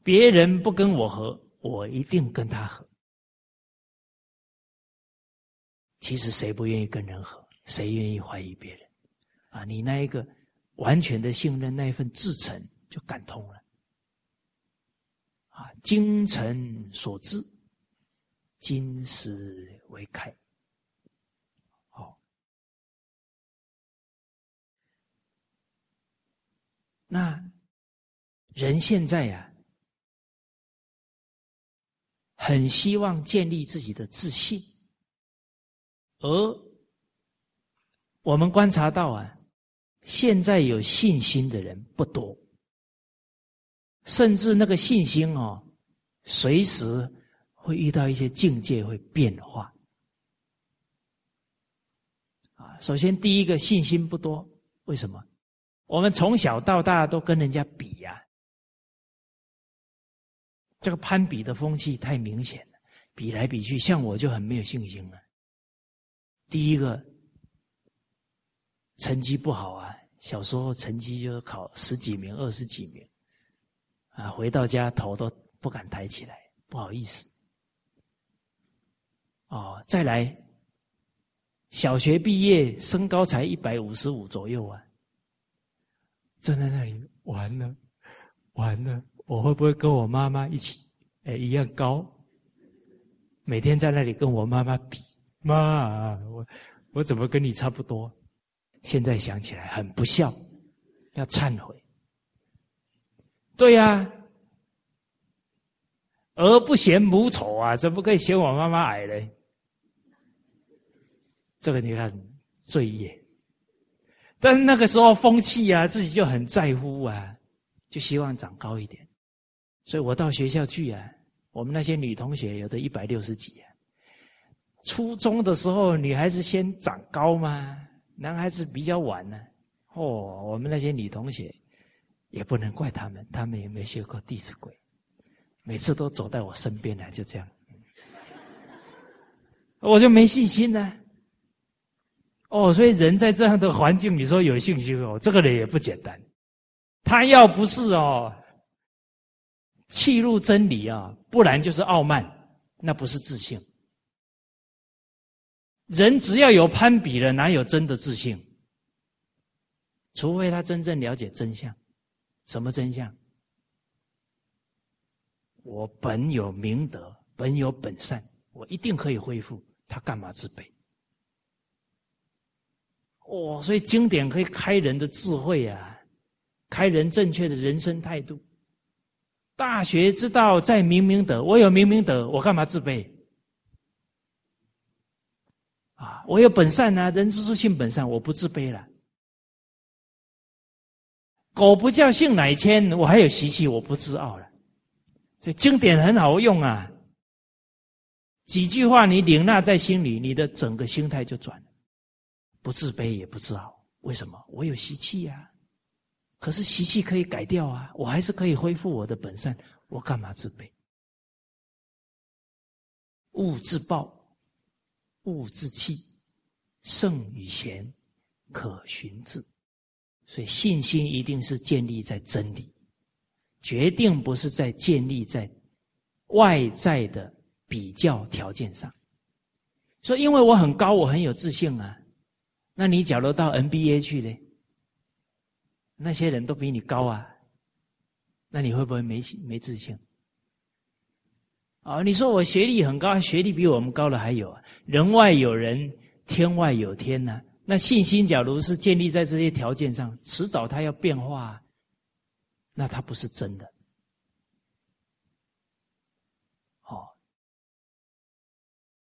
别人不跟我合，我一定跟他合。其实谁不愿意跟人合？谁愿意怀疑别人？啊，你那一个。完全的信任，那一份至诚就感通了。啊，精诚所至，金石为开。好，那人现在呀，很希望建立自己的自信，而我们观察到啊。现在有信心的人不多，甚至那个信心哦，随时会遇到一些境界会变化。啊，首先第一个信心不多，为什么？我们从小到大都跟人家比呀，这个攀比的风气太明显了，比来比去，像我就很没有信心了。第一个。成绩不好啊，小时候成绩就考十几名、二十几名，啊，回到家头都不敢抬起来，不好意思。哦，再来，小学毕业身高才一百五十五左右啊，站在那里完了，完了，我会不会跟我妈妈一起，哎，一样高？每天在那里跟我妈妈比，妈，我我怎么跟你差不多？现在想起来很不孝，要忏悔。对呀，儿不嫌母丑啊，怎么可以嫌我妈妈矮呢？这个你看罪业。但是那个时候风气啊，自己就很在乎啊，就希望长高一点。所以我到学校去啊，我们那些女同学有的一百六十几啊。初中的时候，女孩子先长高吗？男孩子比较晚呢，哦，我们那些女同学也不能怪他们，他们也没学过《弟子规》，每次都走在我身边来，就这样，我就没信心呢。哦，所以人在这样的环境，你说有信心哦，这个人也不简单。他要不是哦，弃入真理啊，不然就是傲慢，那不是自信。人只要有攀比了，哪有真的自信？除非他真正了解真相。什么真相？我本有明德，本有本善，我一定可以恢复。他干嘛自卑？哦，所以经典可以开人的智慧啊，开人正确的人生态度。大学之道在明明德，我有明明德，我干嘛自卑？啊，我有本善啊，人之初性本善，我不自卑了。狗不叫性乃迁，我还有习气，我不自傲了。所以经典很好用啊，几句话你领纳在心里，你的整个心态就转了，不自卑也不自傲。为什么？我有习气呀。可是习气可以改掉啊，我还是可以恢复我的本善，我干嘛自卑？物自暴，物自弃，圣与贤，可循之。所以信心一定是建立在真理，决定不是在建立在外在的比较条件上。说因为我很高，我很有自信啊，那你假如到 NBA 去呢？那些人都比你高啊，那你会不会没没自信？啊，你说我学历很高，学历比我们高的还有啊，人外有人，天外有天呢。那信心假如是建立在这些条件上，迟早它要变化，那它不是真的。哦，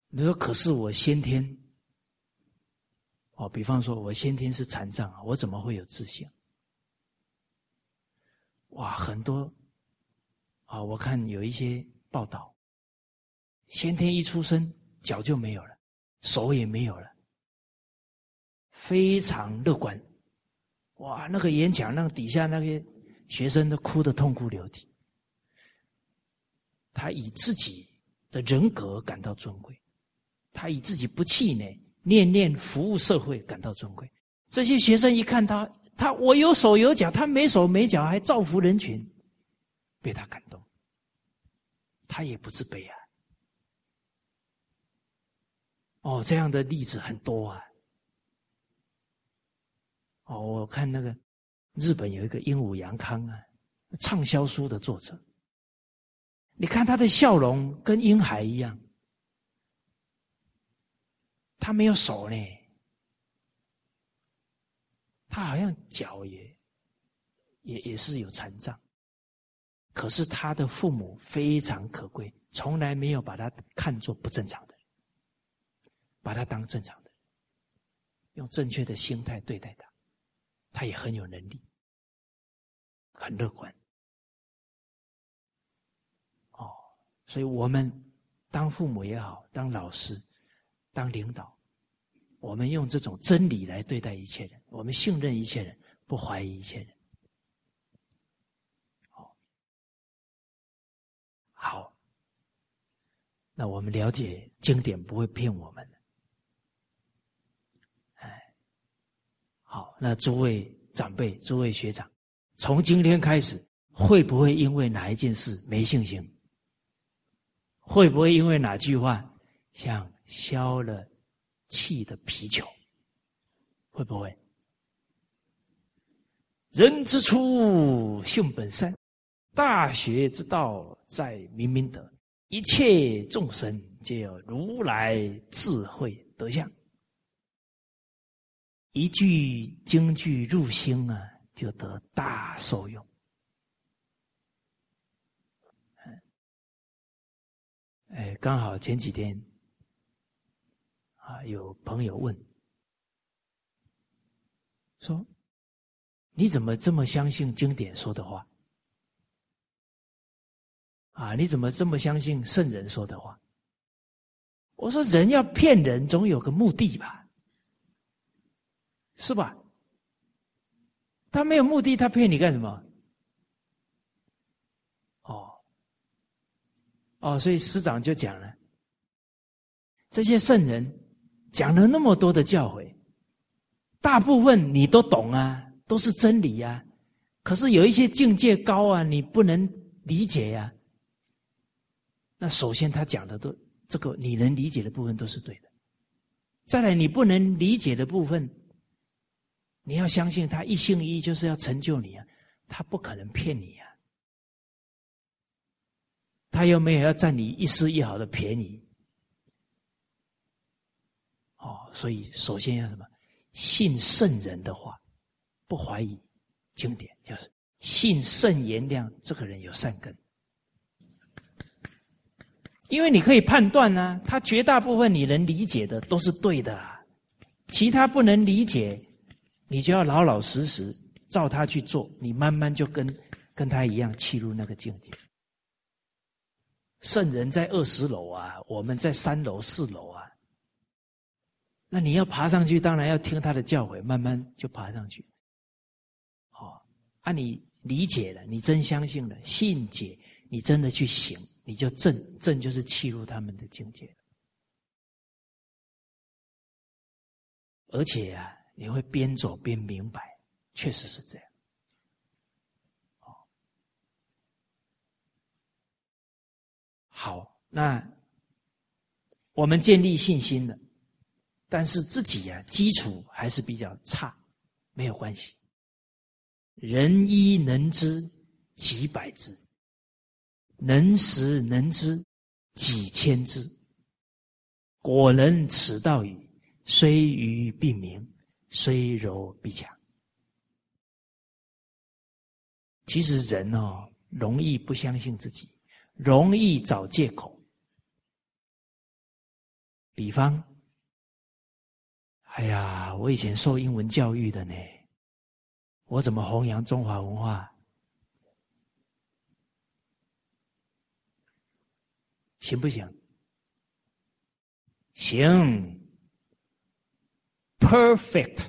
你说可是我先天，哦，比方说我先天是残障啊，我怎么会有自信？哇，很多啊！我看有一些报道，先天一出生脚就没有了，手也没有了，非常乐观。哇，那个演讲，让底下那些学生都哭得痛哭流涕。他以自己的人格感到尊贵，他以自己不气馁、念念服务社会感到尊贵。这些学生一看他。他我有手有脚，他没手没脚还造福人群，被他感动，他也不自卑啊。哦，这样的例子很多啊。哦，我看那个日本有一个鹦鹉杨康啊，畅销书的作者，你看他的笑容跟婴孩一样，他没有手呢。他好像脚也，也也是有残障，可是他的父母非常可贵，从来没有把他看作不正常，把他当正常的，用正确的心态对待他，他也很有能力，很乐观。哦，所以我们当父母也好，当老师，当领导。我们用这种真理来对待一切人，我们信任一切人，不怀疑一切人。好，好，那我们了解经典不会骗我们的。好，那诸位长辈、诸位学长，从今天开始，会不会因为哪一件事没信心？会不会因为哪句话像消了？气的皮球，会不会？人之初，性本善，大学之道在明明德，一切众生皆有如来智慧德相。一句京剧入心啊，就得大受用。哎，刚好前几天。啊，有朋友问说：“你怎么这么相信经典说的话？啊，你怎么这么相信圣人说的话？”我说：“人要骗人，总有个目的吧，是吧？他没有目的，他骗你干什么？哦，哦，所以师长就讲了，这些圣人。”讲了那么多的教诲，大部分你都懂啊，都是真理啊。可是有一些境界高啊，你不能理解呀。那首先他讲的都这个你能理解的部分都是对的，再来你不能理解的部分，你要相信他一心一意就是要成就你啊，他不可能骗你啊，他又没有要占你一丝一毫的便宜。哦，所以首先要什么？信圣人的话，不怀疑经典，就是信圣言量，这个人有善根。因为你可以判断呢，他绝大部分你能理解的都是对的，啊其他不能理解，你就要老老实实照他去做，你慢慢就跟跟他一样，契入那个境界。圣人在二十楼啊，我们在三楼、四楼啊。那你要爬上去，当然要听他的教诲，慢慢就爬上去。哦，啊，你理解了，你真相信了，信解，你真的去行，你就正正就是契入他们的境界。而且啊，你会边走边明白，确实是这样。好，那我们建立信心了。但是自己呀，基础还是比较差，没有关系。人一能知几百知，能识能知几千知。果能此道矣，虽愚必明，虽柔必强。其实人哦，容易不相信自己，容易找借口。比方。哎呀，我以前受英文教育的呢，我怎么弘扬中华文化？行不行？行，perfect，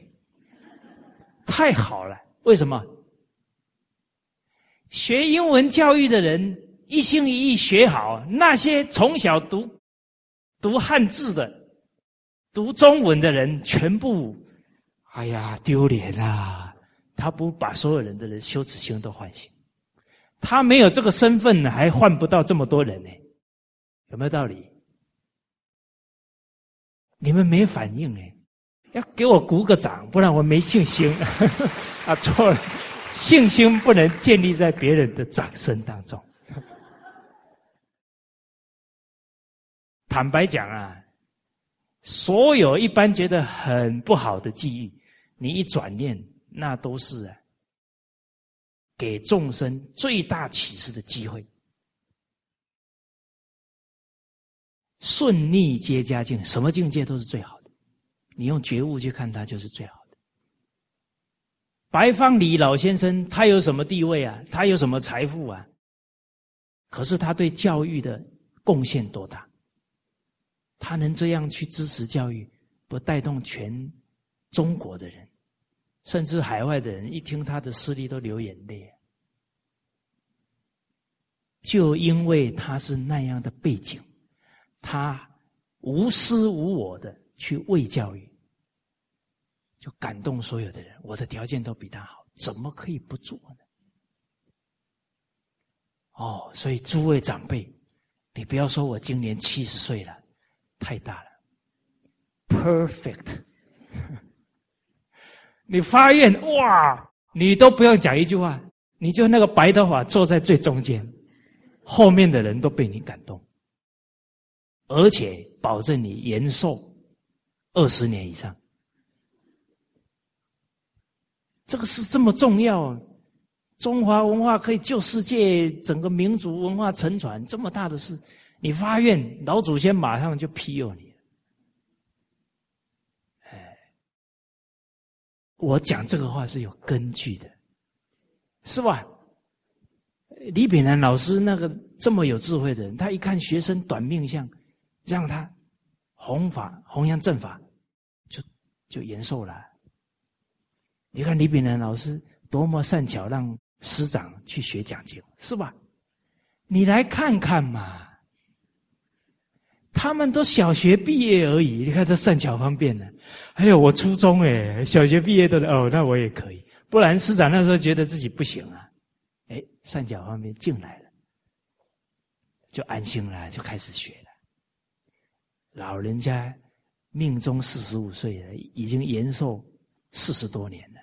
太好了。为什么？学英文教育的人一心一意学好，那些从小读读汉字的。读中文的人全部，哎呀，丢脸啊！他不把所有人的人羞耻心都唤醒，他没有这个身份，还换不到这么多人呢，有没有道理？你们没反应哎，要给我鼓个掌，不然我没信心。啊，错了，信心不能建立在别人的掌声当中。坦白讲啊。所有一般觉得很不好的际遇，你一转念，那都是啊，给众生最大启示的机会。顺逆皆佳境，什么境界都是最好的。你用觉悟去看它，就是最好的。白方礼老先生，他有什么地位啊？他有什么财富啊？可是他对教育的贡献多大？他能这样去支持教育，不带动全中国的人，甚至海外的人，一听他的事例都流眼泪。就因为他是那样的背景，他无私无我的去为教育，就感动所有的人。我的条件都比他好，怎么可以不做呢？哦，所以诸位长辈，你不要说我今年七十岁了。太大了，perfect。你发愿哇，你都不用讲一句话，你就那个白头发坐在最中间，后面的人都被你感动，而且保证你延寿二十年以上。这个是这么重要，中华文化可以救世界，整个民族文化沉船，这么大的事。你发愿，老祖先马上就庇佑你。哎，我讲这个话是有根据的，是吧？李炳南老师那个这么有智慧的人，他一看学生短命相，让他弘法弘扬正法，就就延寿了。你看李炳南老师多么善巧，让师长去学讲经，是吧？你来看看嘛。他们都小学毕业而已，你看这善巧方便呢。哎呦，我初中哎，小学毕业的哦，那我也可以。不然师长那时候觉得自己不行啊，哎，善巧方便进来了，就安心了，就开始学。老人家命中四十五岁了，已经延寿四十多年了，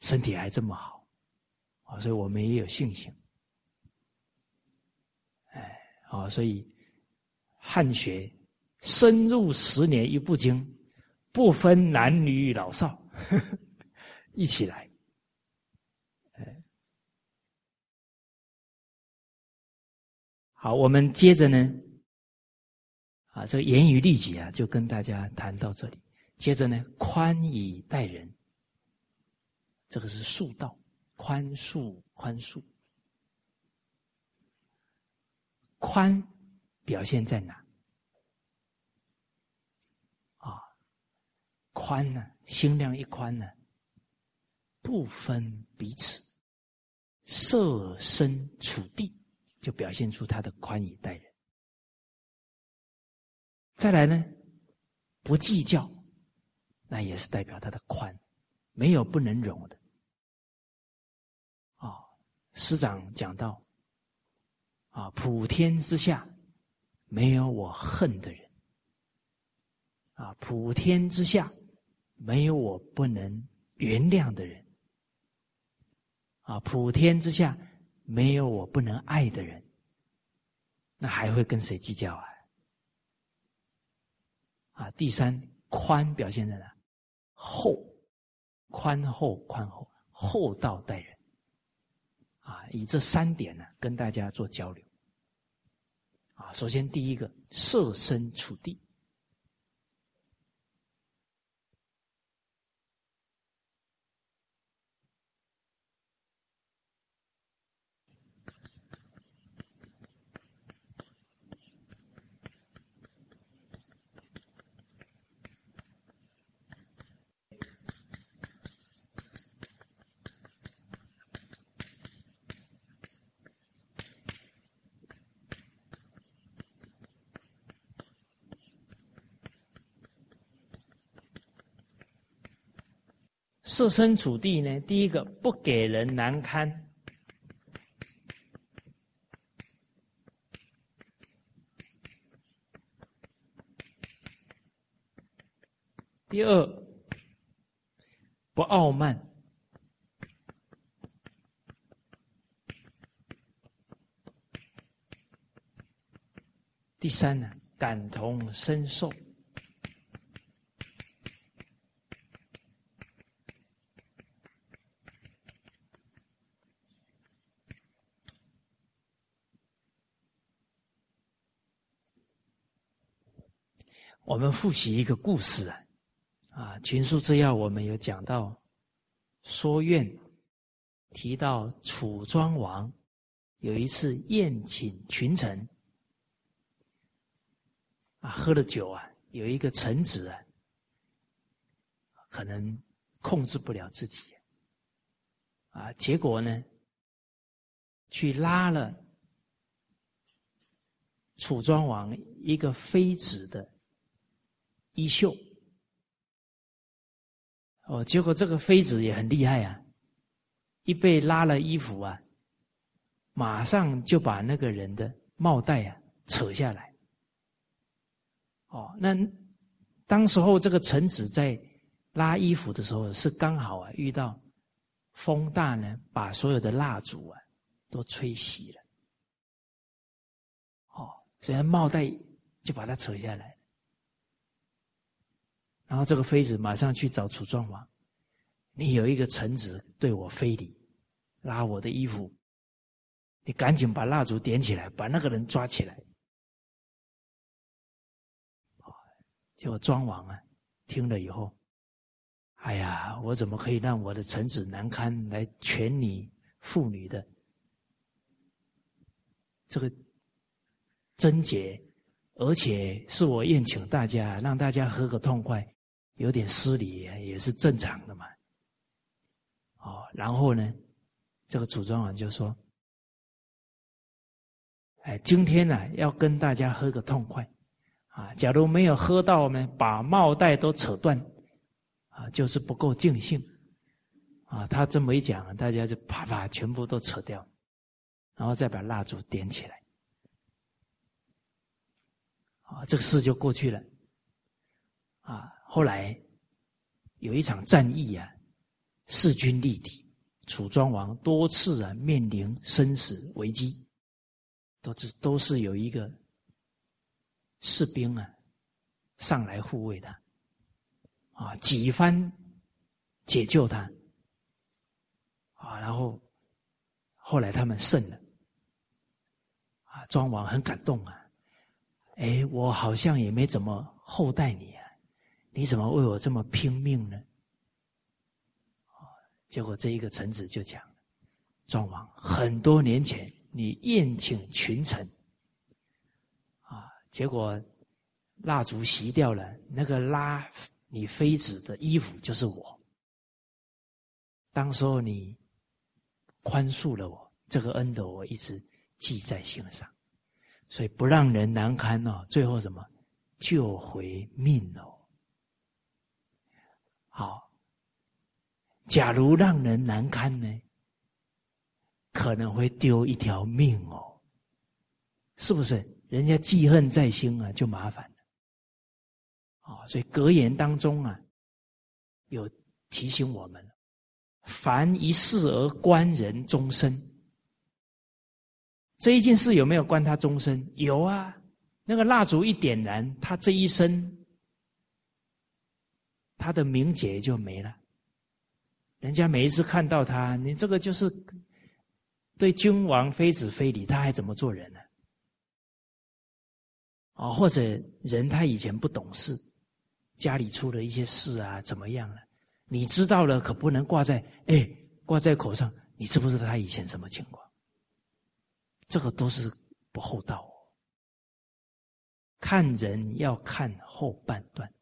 身体还这么好，啊，所以我们也有信心。哎，啊，所以汉学深入十年一部经，不分男女老少，一起来。好，我们接着呢，啊，这个严于律己啊，就跟大家谈到这里。接着呢，宽以待人，这个是恕道，宽恕宽恕。宽表现在哪？啊，宽呢，心量一宽呢，不分彼此，设身处地。就表现出他的宽以待人。再来呢，不计较，那也是代表他的宽，没有不能容的。啊，师长讲到，啊，普天之下没有我恨的人，啊，普天之下没有我不能原谅的人，啊，普天之下。没有我不能爱的人，那还会跟谁计较啊？啊，第三，宽表现在哪？厚，宽厚，宽厚，厚道待人。啊，以这三点呢，跟大家做交流。啊，首先第一个，设身处地。设身处地呢？第一个不给人难堪，第二不傲慢，第三呢感同身受。我们复习一个故事啊，啊，《群书之要》我们有讲到，说愿提到楚庄王有一次宴请群臣，啊，喝了酒啊，有一个臣子啊，可能控制不了自己，啊，结果呢，去拉了楚庄王一个妃子的。衣袖，哦，结果这个妃子也很厉害啊！一被拉了衣服啊，马上就把那个人的帽带啊扯下来。哦，那当时候这个臣子在拉衣服的时候，是刚好啊遇到风大呢，把所有的蜡烛啊都吹熄了。哦，所以帽带就把它扯下来。然后这个妃子马上去找楚庄王，你有一个臣子对我非礼，拉我的衣服，你赶紧把蜡烛点起来，把那个人抓起来。结果庄王啊，听了以后，哎呀，我怎么可以让我的臣子难堪来全你妇女的这个贞洁，而且是我宴请大家，让大家喝个痛快。有点失礼也是正常的嘛，哦，然后呢，这个楚庄王就说：“哎，今天呢要跟大家喝个痛快，啊，假如没有喝到呢，把帽带都扯断，啊，就是不够尽兴，啊，他这么一讲，大家就啪啪全部都扯掉，然后再把蜡烛点起来，啊，这个事就过去了。啊，后来有一场战役啊，势均力敌，楚庄王多次啊面临生死危机，都是都是有一个士兵啊上来护卫他，啊几番解救他，啊，然后后来他们胜了，啊，庄王很感动啊，哎，我好像也没怎么厚待你。你怎么为我这么拼命呢？结果这一个臣子就讲：“庄王，很多年前你宴请群臣，啊，结果蜡烛熄掉了，那个拉你妃子的衣服就是我。当时候你宽恕了我，这个恩德我一直记在心上，所以不让人难堪哦。最后什么救回命哦。”好，假如让人难堪呢，可能会丢一条命哦，是不是？人家记恨在心啊，就麻烦了。啊，所以格言当中啊，有提醒我们：凡一事而关人终身。这一件事有没有关他终身？有啊，那个蜡烛一点燃，他这一生。他的名节就没了，人家每一次看到他，你这个就是对君王妃子非礼，他还怎么做人呢？啊，或者人他以前不懂事，家里出了一些事啊，怎么样了？你知道了，可不能挂在哎挂在口上。你知不知道他以前什么情况？这个都是不厚道。看人要看后半段。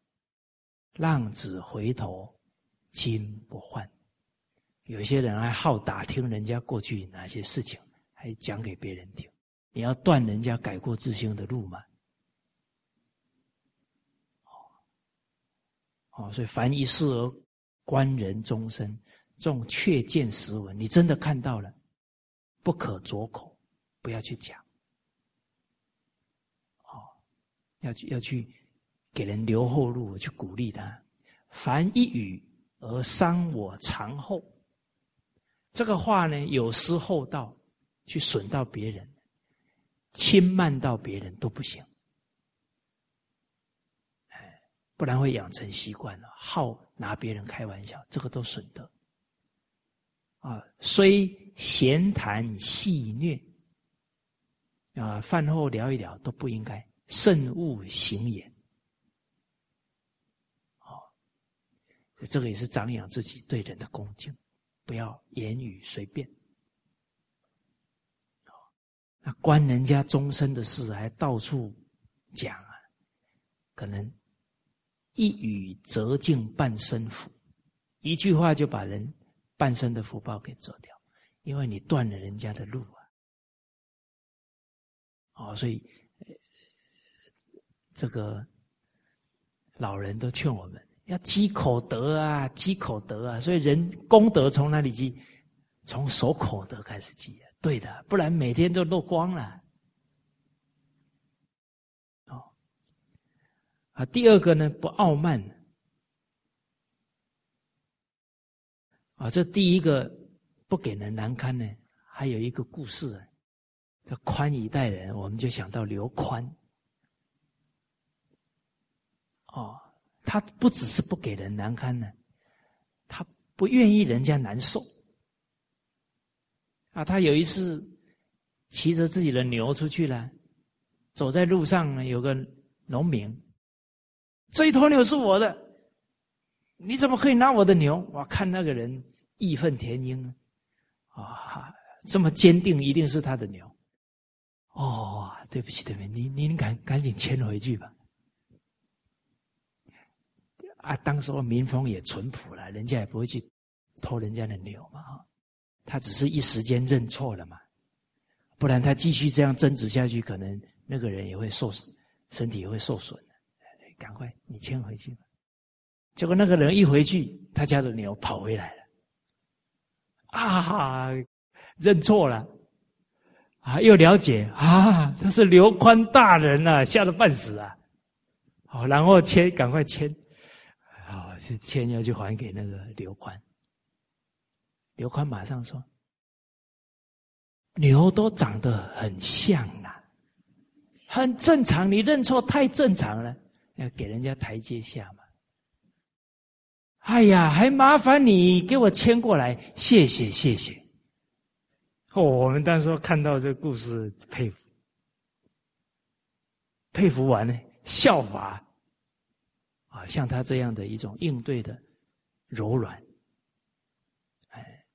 浪子回头金不换，有些人还好打听人家过去哪些事情，还讲给别人听。你要断人家改过自新的路吗？哦，哦，所以凡一事而观人终身，重确见实闻。你真的看到了，不可着口，不要去讲。哦，要去要去。给人留后路，去鼓励他。凡一语而伤我长后，这个话呢，有失厚道，去损到别人，轻慢到别人都不行。哎，不然会养成习惯了，好拿别人开玩笑，这个都损德。啊，虽闲谈戏谑，啊，饭后聊一聊都不应该，慎勿行言。这个也是长养自己对人的恭敬，不要言语随便。那关人家终身的事还到处讲啊，可能一语折尽半生福，一句话就把人半生的福报给折掉，因为你断了人家的路啊。哦，所以这个老人都劝我们。要积口德啊，积口德啊！所以人功德从哪里积？从守口德开始积啊，对的，不然每天都漏光了。哦，啊，第二个呢，不傲慢。啊，这第一个不给人难堪呢，还有一个故事啊，叫宽以待人，我们就想到刘宽。哦。他不只是不给人难堪呢，他不愿意人家难受。啊，他有一次骑着自己的牛出去了，走在路上呢，有个农民，这一头牛是我的，你怎么可以拿我的牛？我看那个人义愤填膺啊，这么坚定，一定是他的牛。哦，对不起，对不起，您您赶赶紧牵回去吧。啊，当时候民风也淳朴了，人家也不会去偷人家的牛嘛，他只是一时间认错了嘛，不然他继续这样争执下去，可能那个人也会受身体也会受损。赶快你牵回去吧。结果那个人一回去，他家的牛跑回来了，啊哈，认错了，啊，又了解啊，他是刘宽大人呐，吓得半死啊！好，然后签，赶快签，啊，去签要去还给那个刘宽。刘宽马上说：“牛都长得很像啊，很正常，你认错太正常了，要给人家台阶下嘛。”哎呀，还麻烦你给我签过来，谢谢谢谢。哦，我们当时看到这个故事，佩服，佩服完呢，效法啊，像他这样的一种应对的柔软，哎，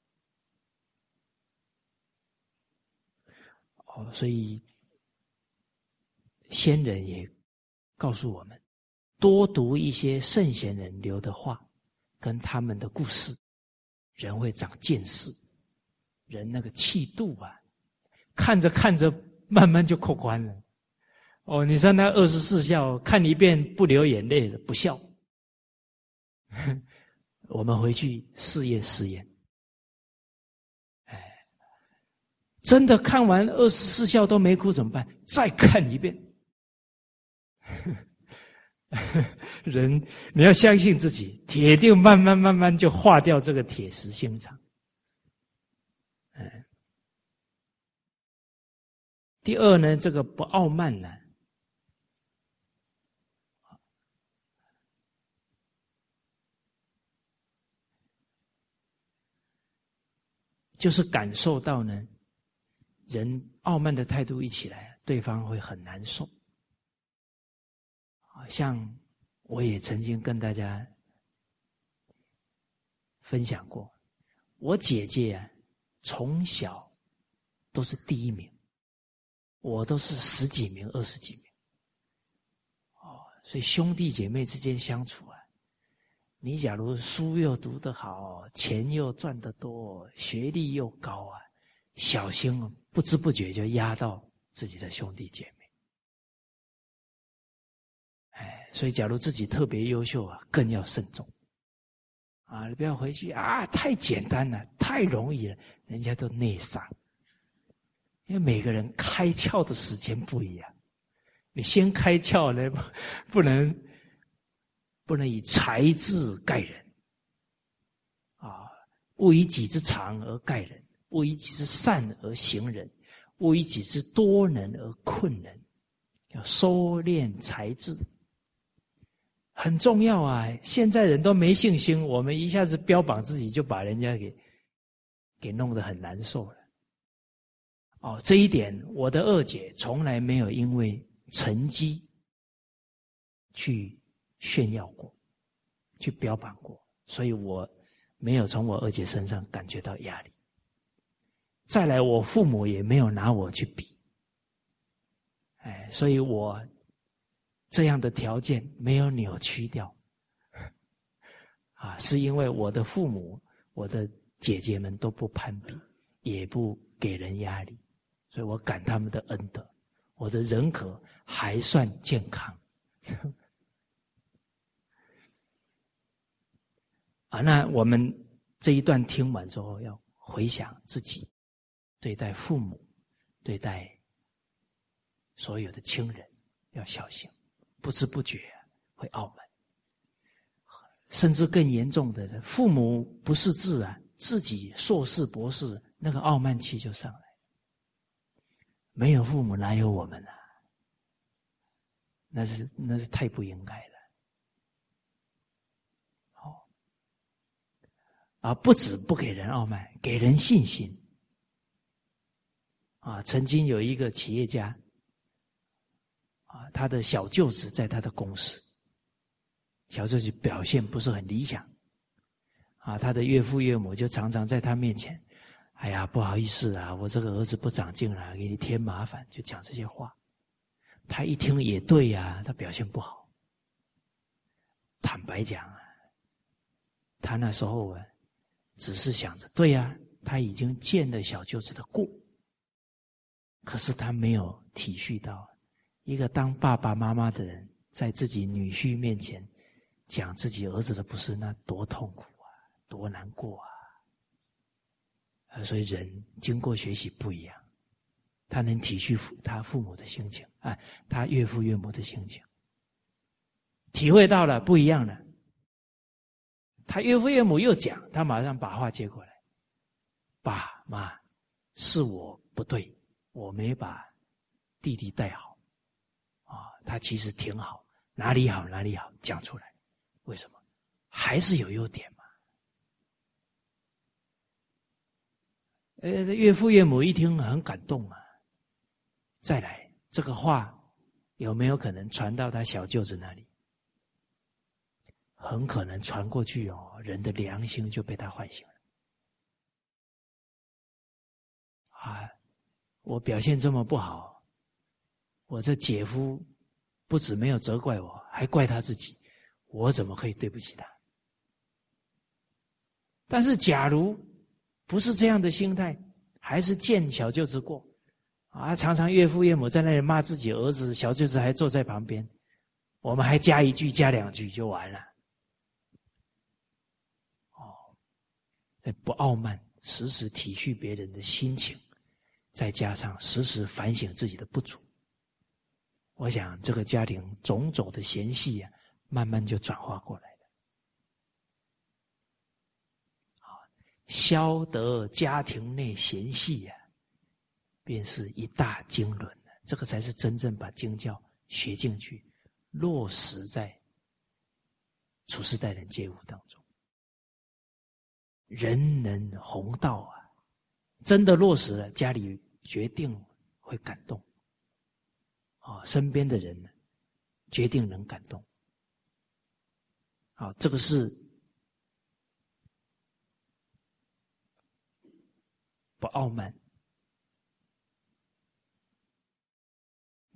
哦，所以先人也告诉我们，多读一些圣贤人留的话。跟他们的故事，人会长见识，人那个气度啊，看着看着慢慢就扩宽了。哦，你说那二十四孝，看一遍不流眼泪的不孝。我们回去试验试验。哎，真的看完二十四孝都没哭怎么办？再看一遍。人，你要相信自己，铁定慢慢慢慢就化掉这个铁石心肠。嗯，第二呢，这个不傲慢呢，就是感受到呢，人傲慢的态度一起来，对方会很难受。像我也曾经跟大家分享过，我姐姐啊，从小都是第一名，我都是十几名、二十几名。哦，所以兄弟姐妹之间相处，你假如书又读得好，钱又赚得多，学历又高啊，小心不知不觉就压到自己的兄弟姐妹。哎所以，假如自己特别优秀啊，更要慎重。啊，你不要回去啊，太简单了，太容易了，人家都内伤。因为每个人开窍的时间不一样，你先开窍呢，不能不能以才智盖人。啊，勿以己之长而盖人，勿以己之善而行人，勿以己之多能而困人，要收敛才智。很重要啊！现在人都没信心，我们一下子标榜自己，就把人家给给弄得很难受了。哦，这一点我的二姐从来没有因为成绩去炫耀过，去标榜过，所以我没有从我二姐身上感觉到压力。再来，我父母也没有拿我去比，哎，所以我。这样的条件没有扭曲掉，啊，是因为我的父母、我的姐姐们都不攀比，也不给人压力，所以我感他们的恩德，我的人格还算健康。啊，那我们这一段听完之后，要回想自己对待父母、对待所有的亲人，要小心。不知不觉会傲慢，甚至更严重的，父母不识字啊，自己硕士博士，那个傲慢气就上来。没有父母哪有我们啊？那是那是太不应该了。好，啊，不止不给人傲慢，给人信心。啊，曾经有一个企业家。啊，他的小舅子在他的公司，小舅子表现不是很理想，啊，他的岳父岳母就常常在他面前，哎呀，不好意思啊，我这个儿子不长进了，给你添麻烦，就讲这些话。他一听也对呀，他表现不好。坦白讲啊，他那时候啊，只是想着，对呀，他已经见了小舅子的过，可是他没有体恤到。一个当爸爸妈妈的人，在自己女婿面前讲自己儿子的不是，那多痛苦啊，多难过啊！啊，所以人经过学习不一样，他能体恤父他父母的心情啊，他岳父岳母的心情，体会到了不一样了。他岳父岳母又讲，他马上把话接过来：“爸妈，是我不对，我没把弟弟带好啊，他其实挺好，哪里好哪里好，讲出来。为什么？还是有优点嘛。”呃，岳父岳母一听很感动啊。再来，这个话有没有可能传到他小舅子那里？很可能传过去哦，人的良心就被他唤醒了。啊，我表现这么不好，我这姐夫不止没有责怪我，还怪他自己，我怎么可以对不起他？但是，假如不是这样的心态，还是见小舅子过。啊，常常岳父岳母在那里骂自己儿子，小舅子还坐在旁边，我们还加一句加两句就完了。哦，不傲慢，时时体恤别人的心情，再加上时时反省自己的不足，我想这个家庭种种的嫌隙呀，慢慢就转化过来了。啊，消得家庭内嫌隙呀。便是一大经纶了，这个才是真正把经教学进去，落实在处世待人接物当中。人能弘道啊，真的落实了，家里决定会感动，啊，身边的人呢，决定能感动。啊，这个是不傲慢。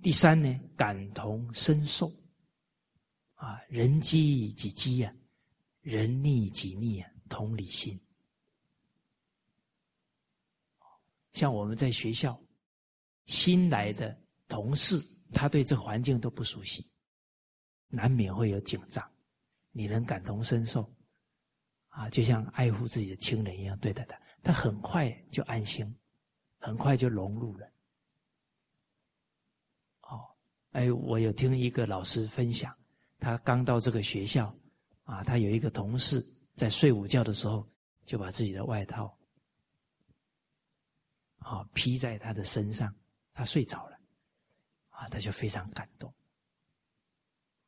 第三呢，感同身受，啊，人机己机呀，人逆己逆啊，同理心。像我们在学校，新来的同事，他对这环境都不熟悉，难免会有紧张。你能感同身受，啊，就像爱护自己的亲人一样对待他，他很快就安心，很快就融入了。哦哎，我有听一个老师分享，他刚到这个学校，啊，他有一个同事在睡午觉的时候，就把自己的外套，啊，披在他的身上，他睡着了，啊，他就非常感动，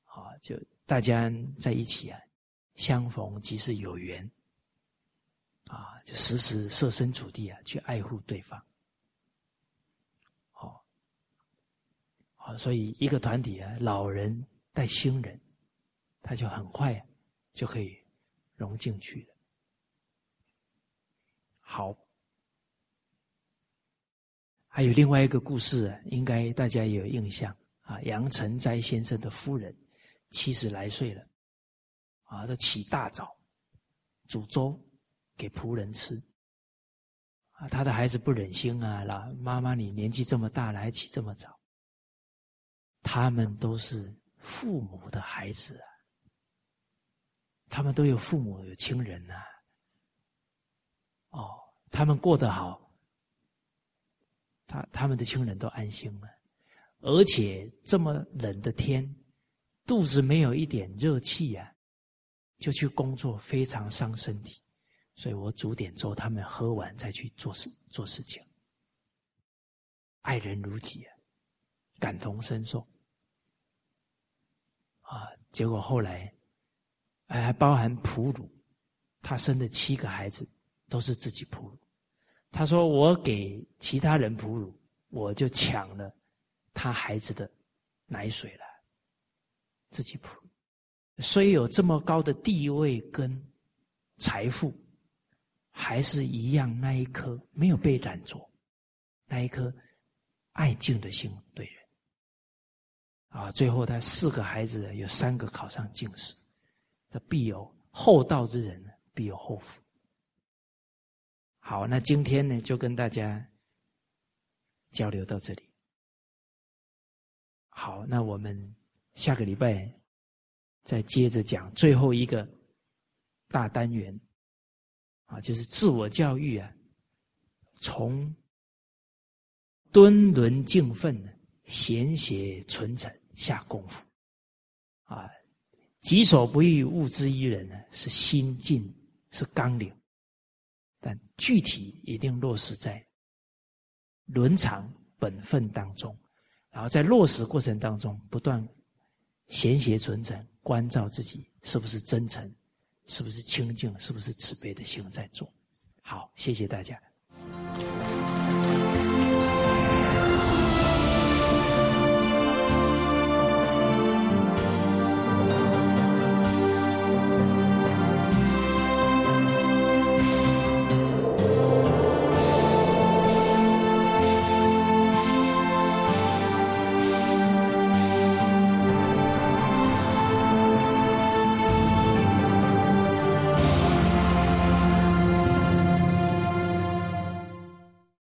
啊，就大家在一起啊，相逢即是有缘，啊，就时时设身处地啊，去爱护对方。啊，所以一个团体啊，老人带新人，他就很快就可以融进去了。好，还有另外一个故事，应该大家也有印象啊。杨成斋先生的夫人七十来岁了，啊，他起大早煮粥给仆人吃，啊，他的孩子不忍心啊，老妈妈你年纪这么大了还起这么早。他们都是父母的孩子啊，他们都有父母有亲人呐。哦，他们过得好，他他们的亲人都安心了。而且这么冷的天，肚子没有一点热气呀，就去工作，非常伤身体。所以我煮点粥，他们喝完再去做事做事情。爱人如己啊，感同身受。啊，结果后来，还包含哺乳，他生的七个孩子都是自己哺乳。他说：“我给其他人哺乳，我就抢了他孩子的奶水了，自己哺。虽有这么高的地位跟财富，还是一样那一颗没有被染着，那一颗爱敬的心对人。”啊，最后他四个孩子有三个考上进士，这必有厚道之人，必有后福。好，那今天呢，就跟大家交流到这里。好，那我们下个礼拜再接着讲最后一个大单元，啊，就是自我教育啊，从。敦伦敬奋，贤邪纯诚下功夫，啊，己所不欲，勿施于人呢，是心境，是纲领，具体一定落实在伦常本分当中，然后在落实过程当中，不断贤邪纯诚，关照自己是不是真诚，是不是清净，是不是慈悲的心在做。好，谢谢大家。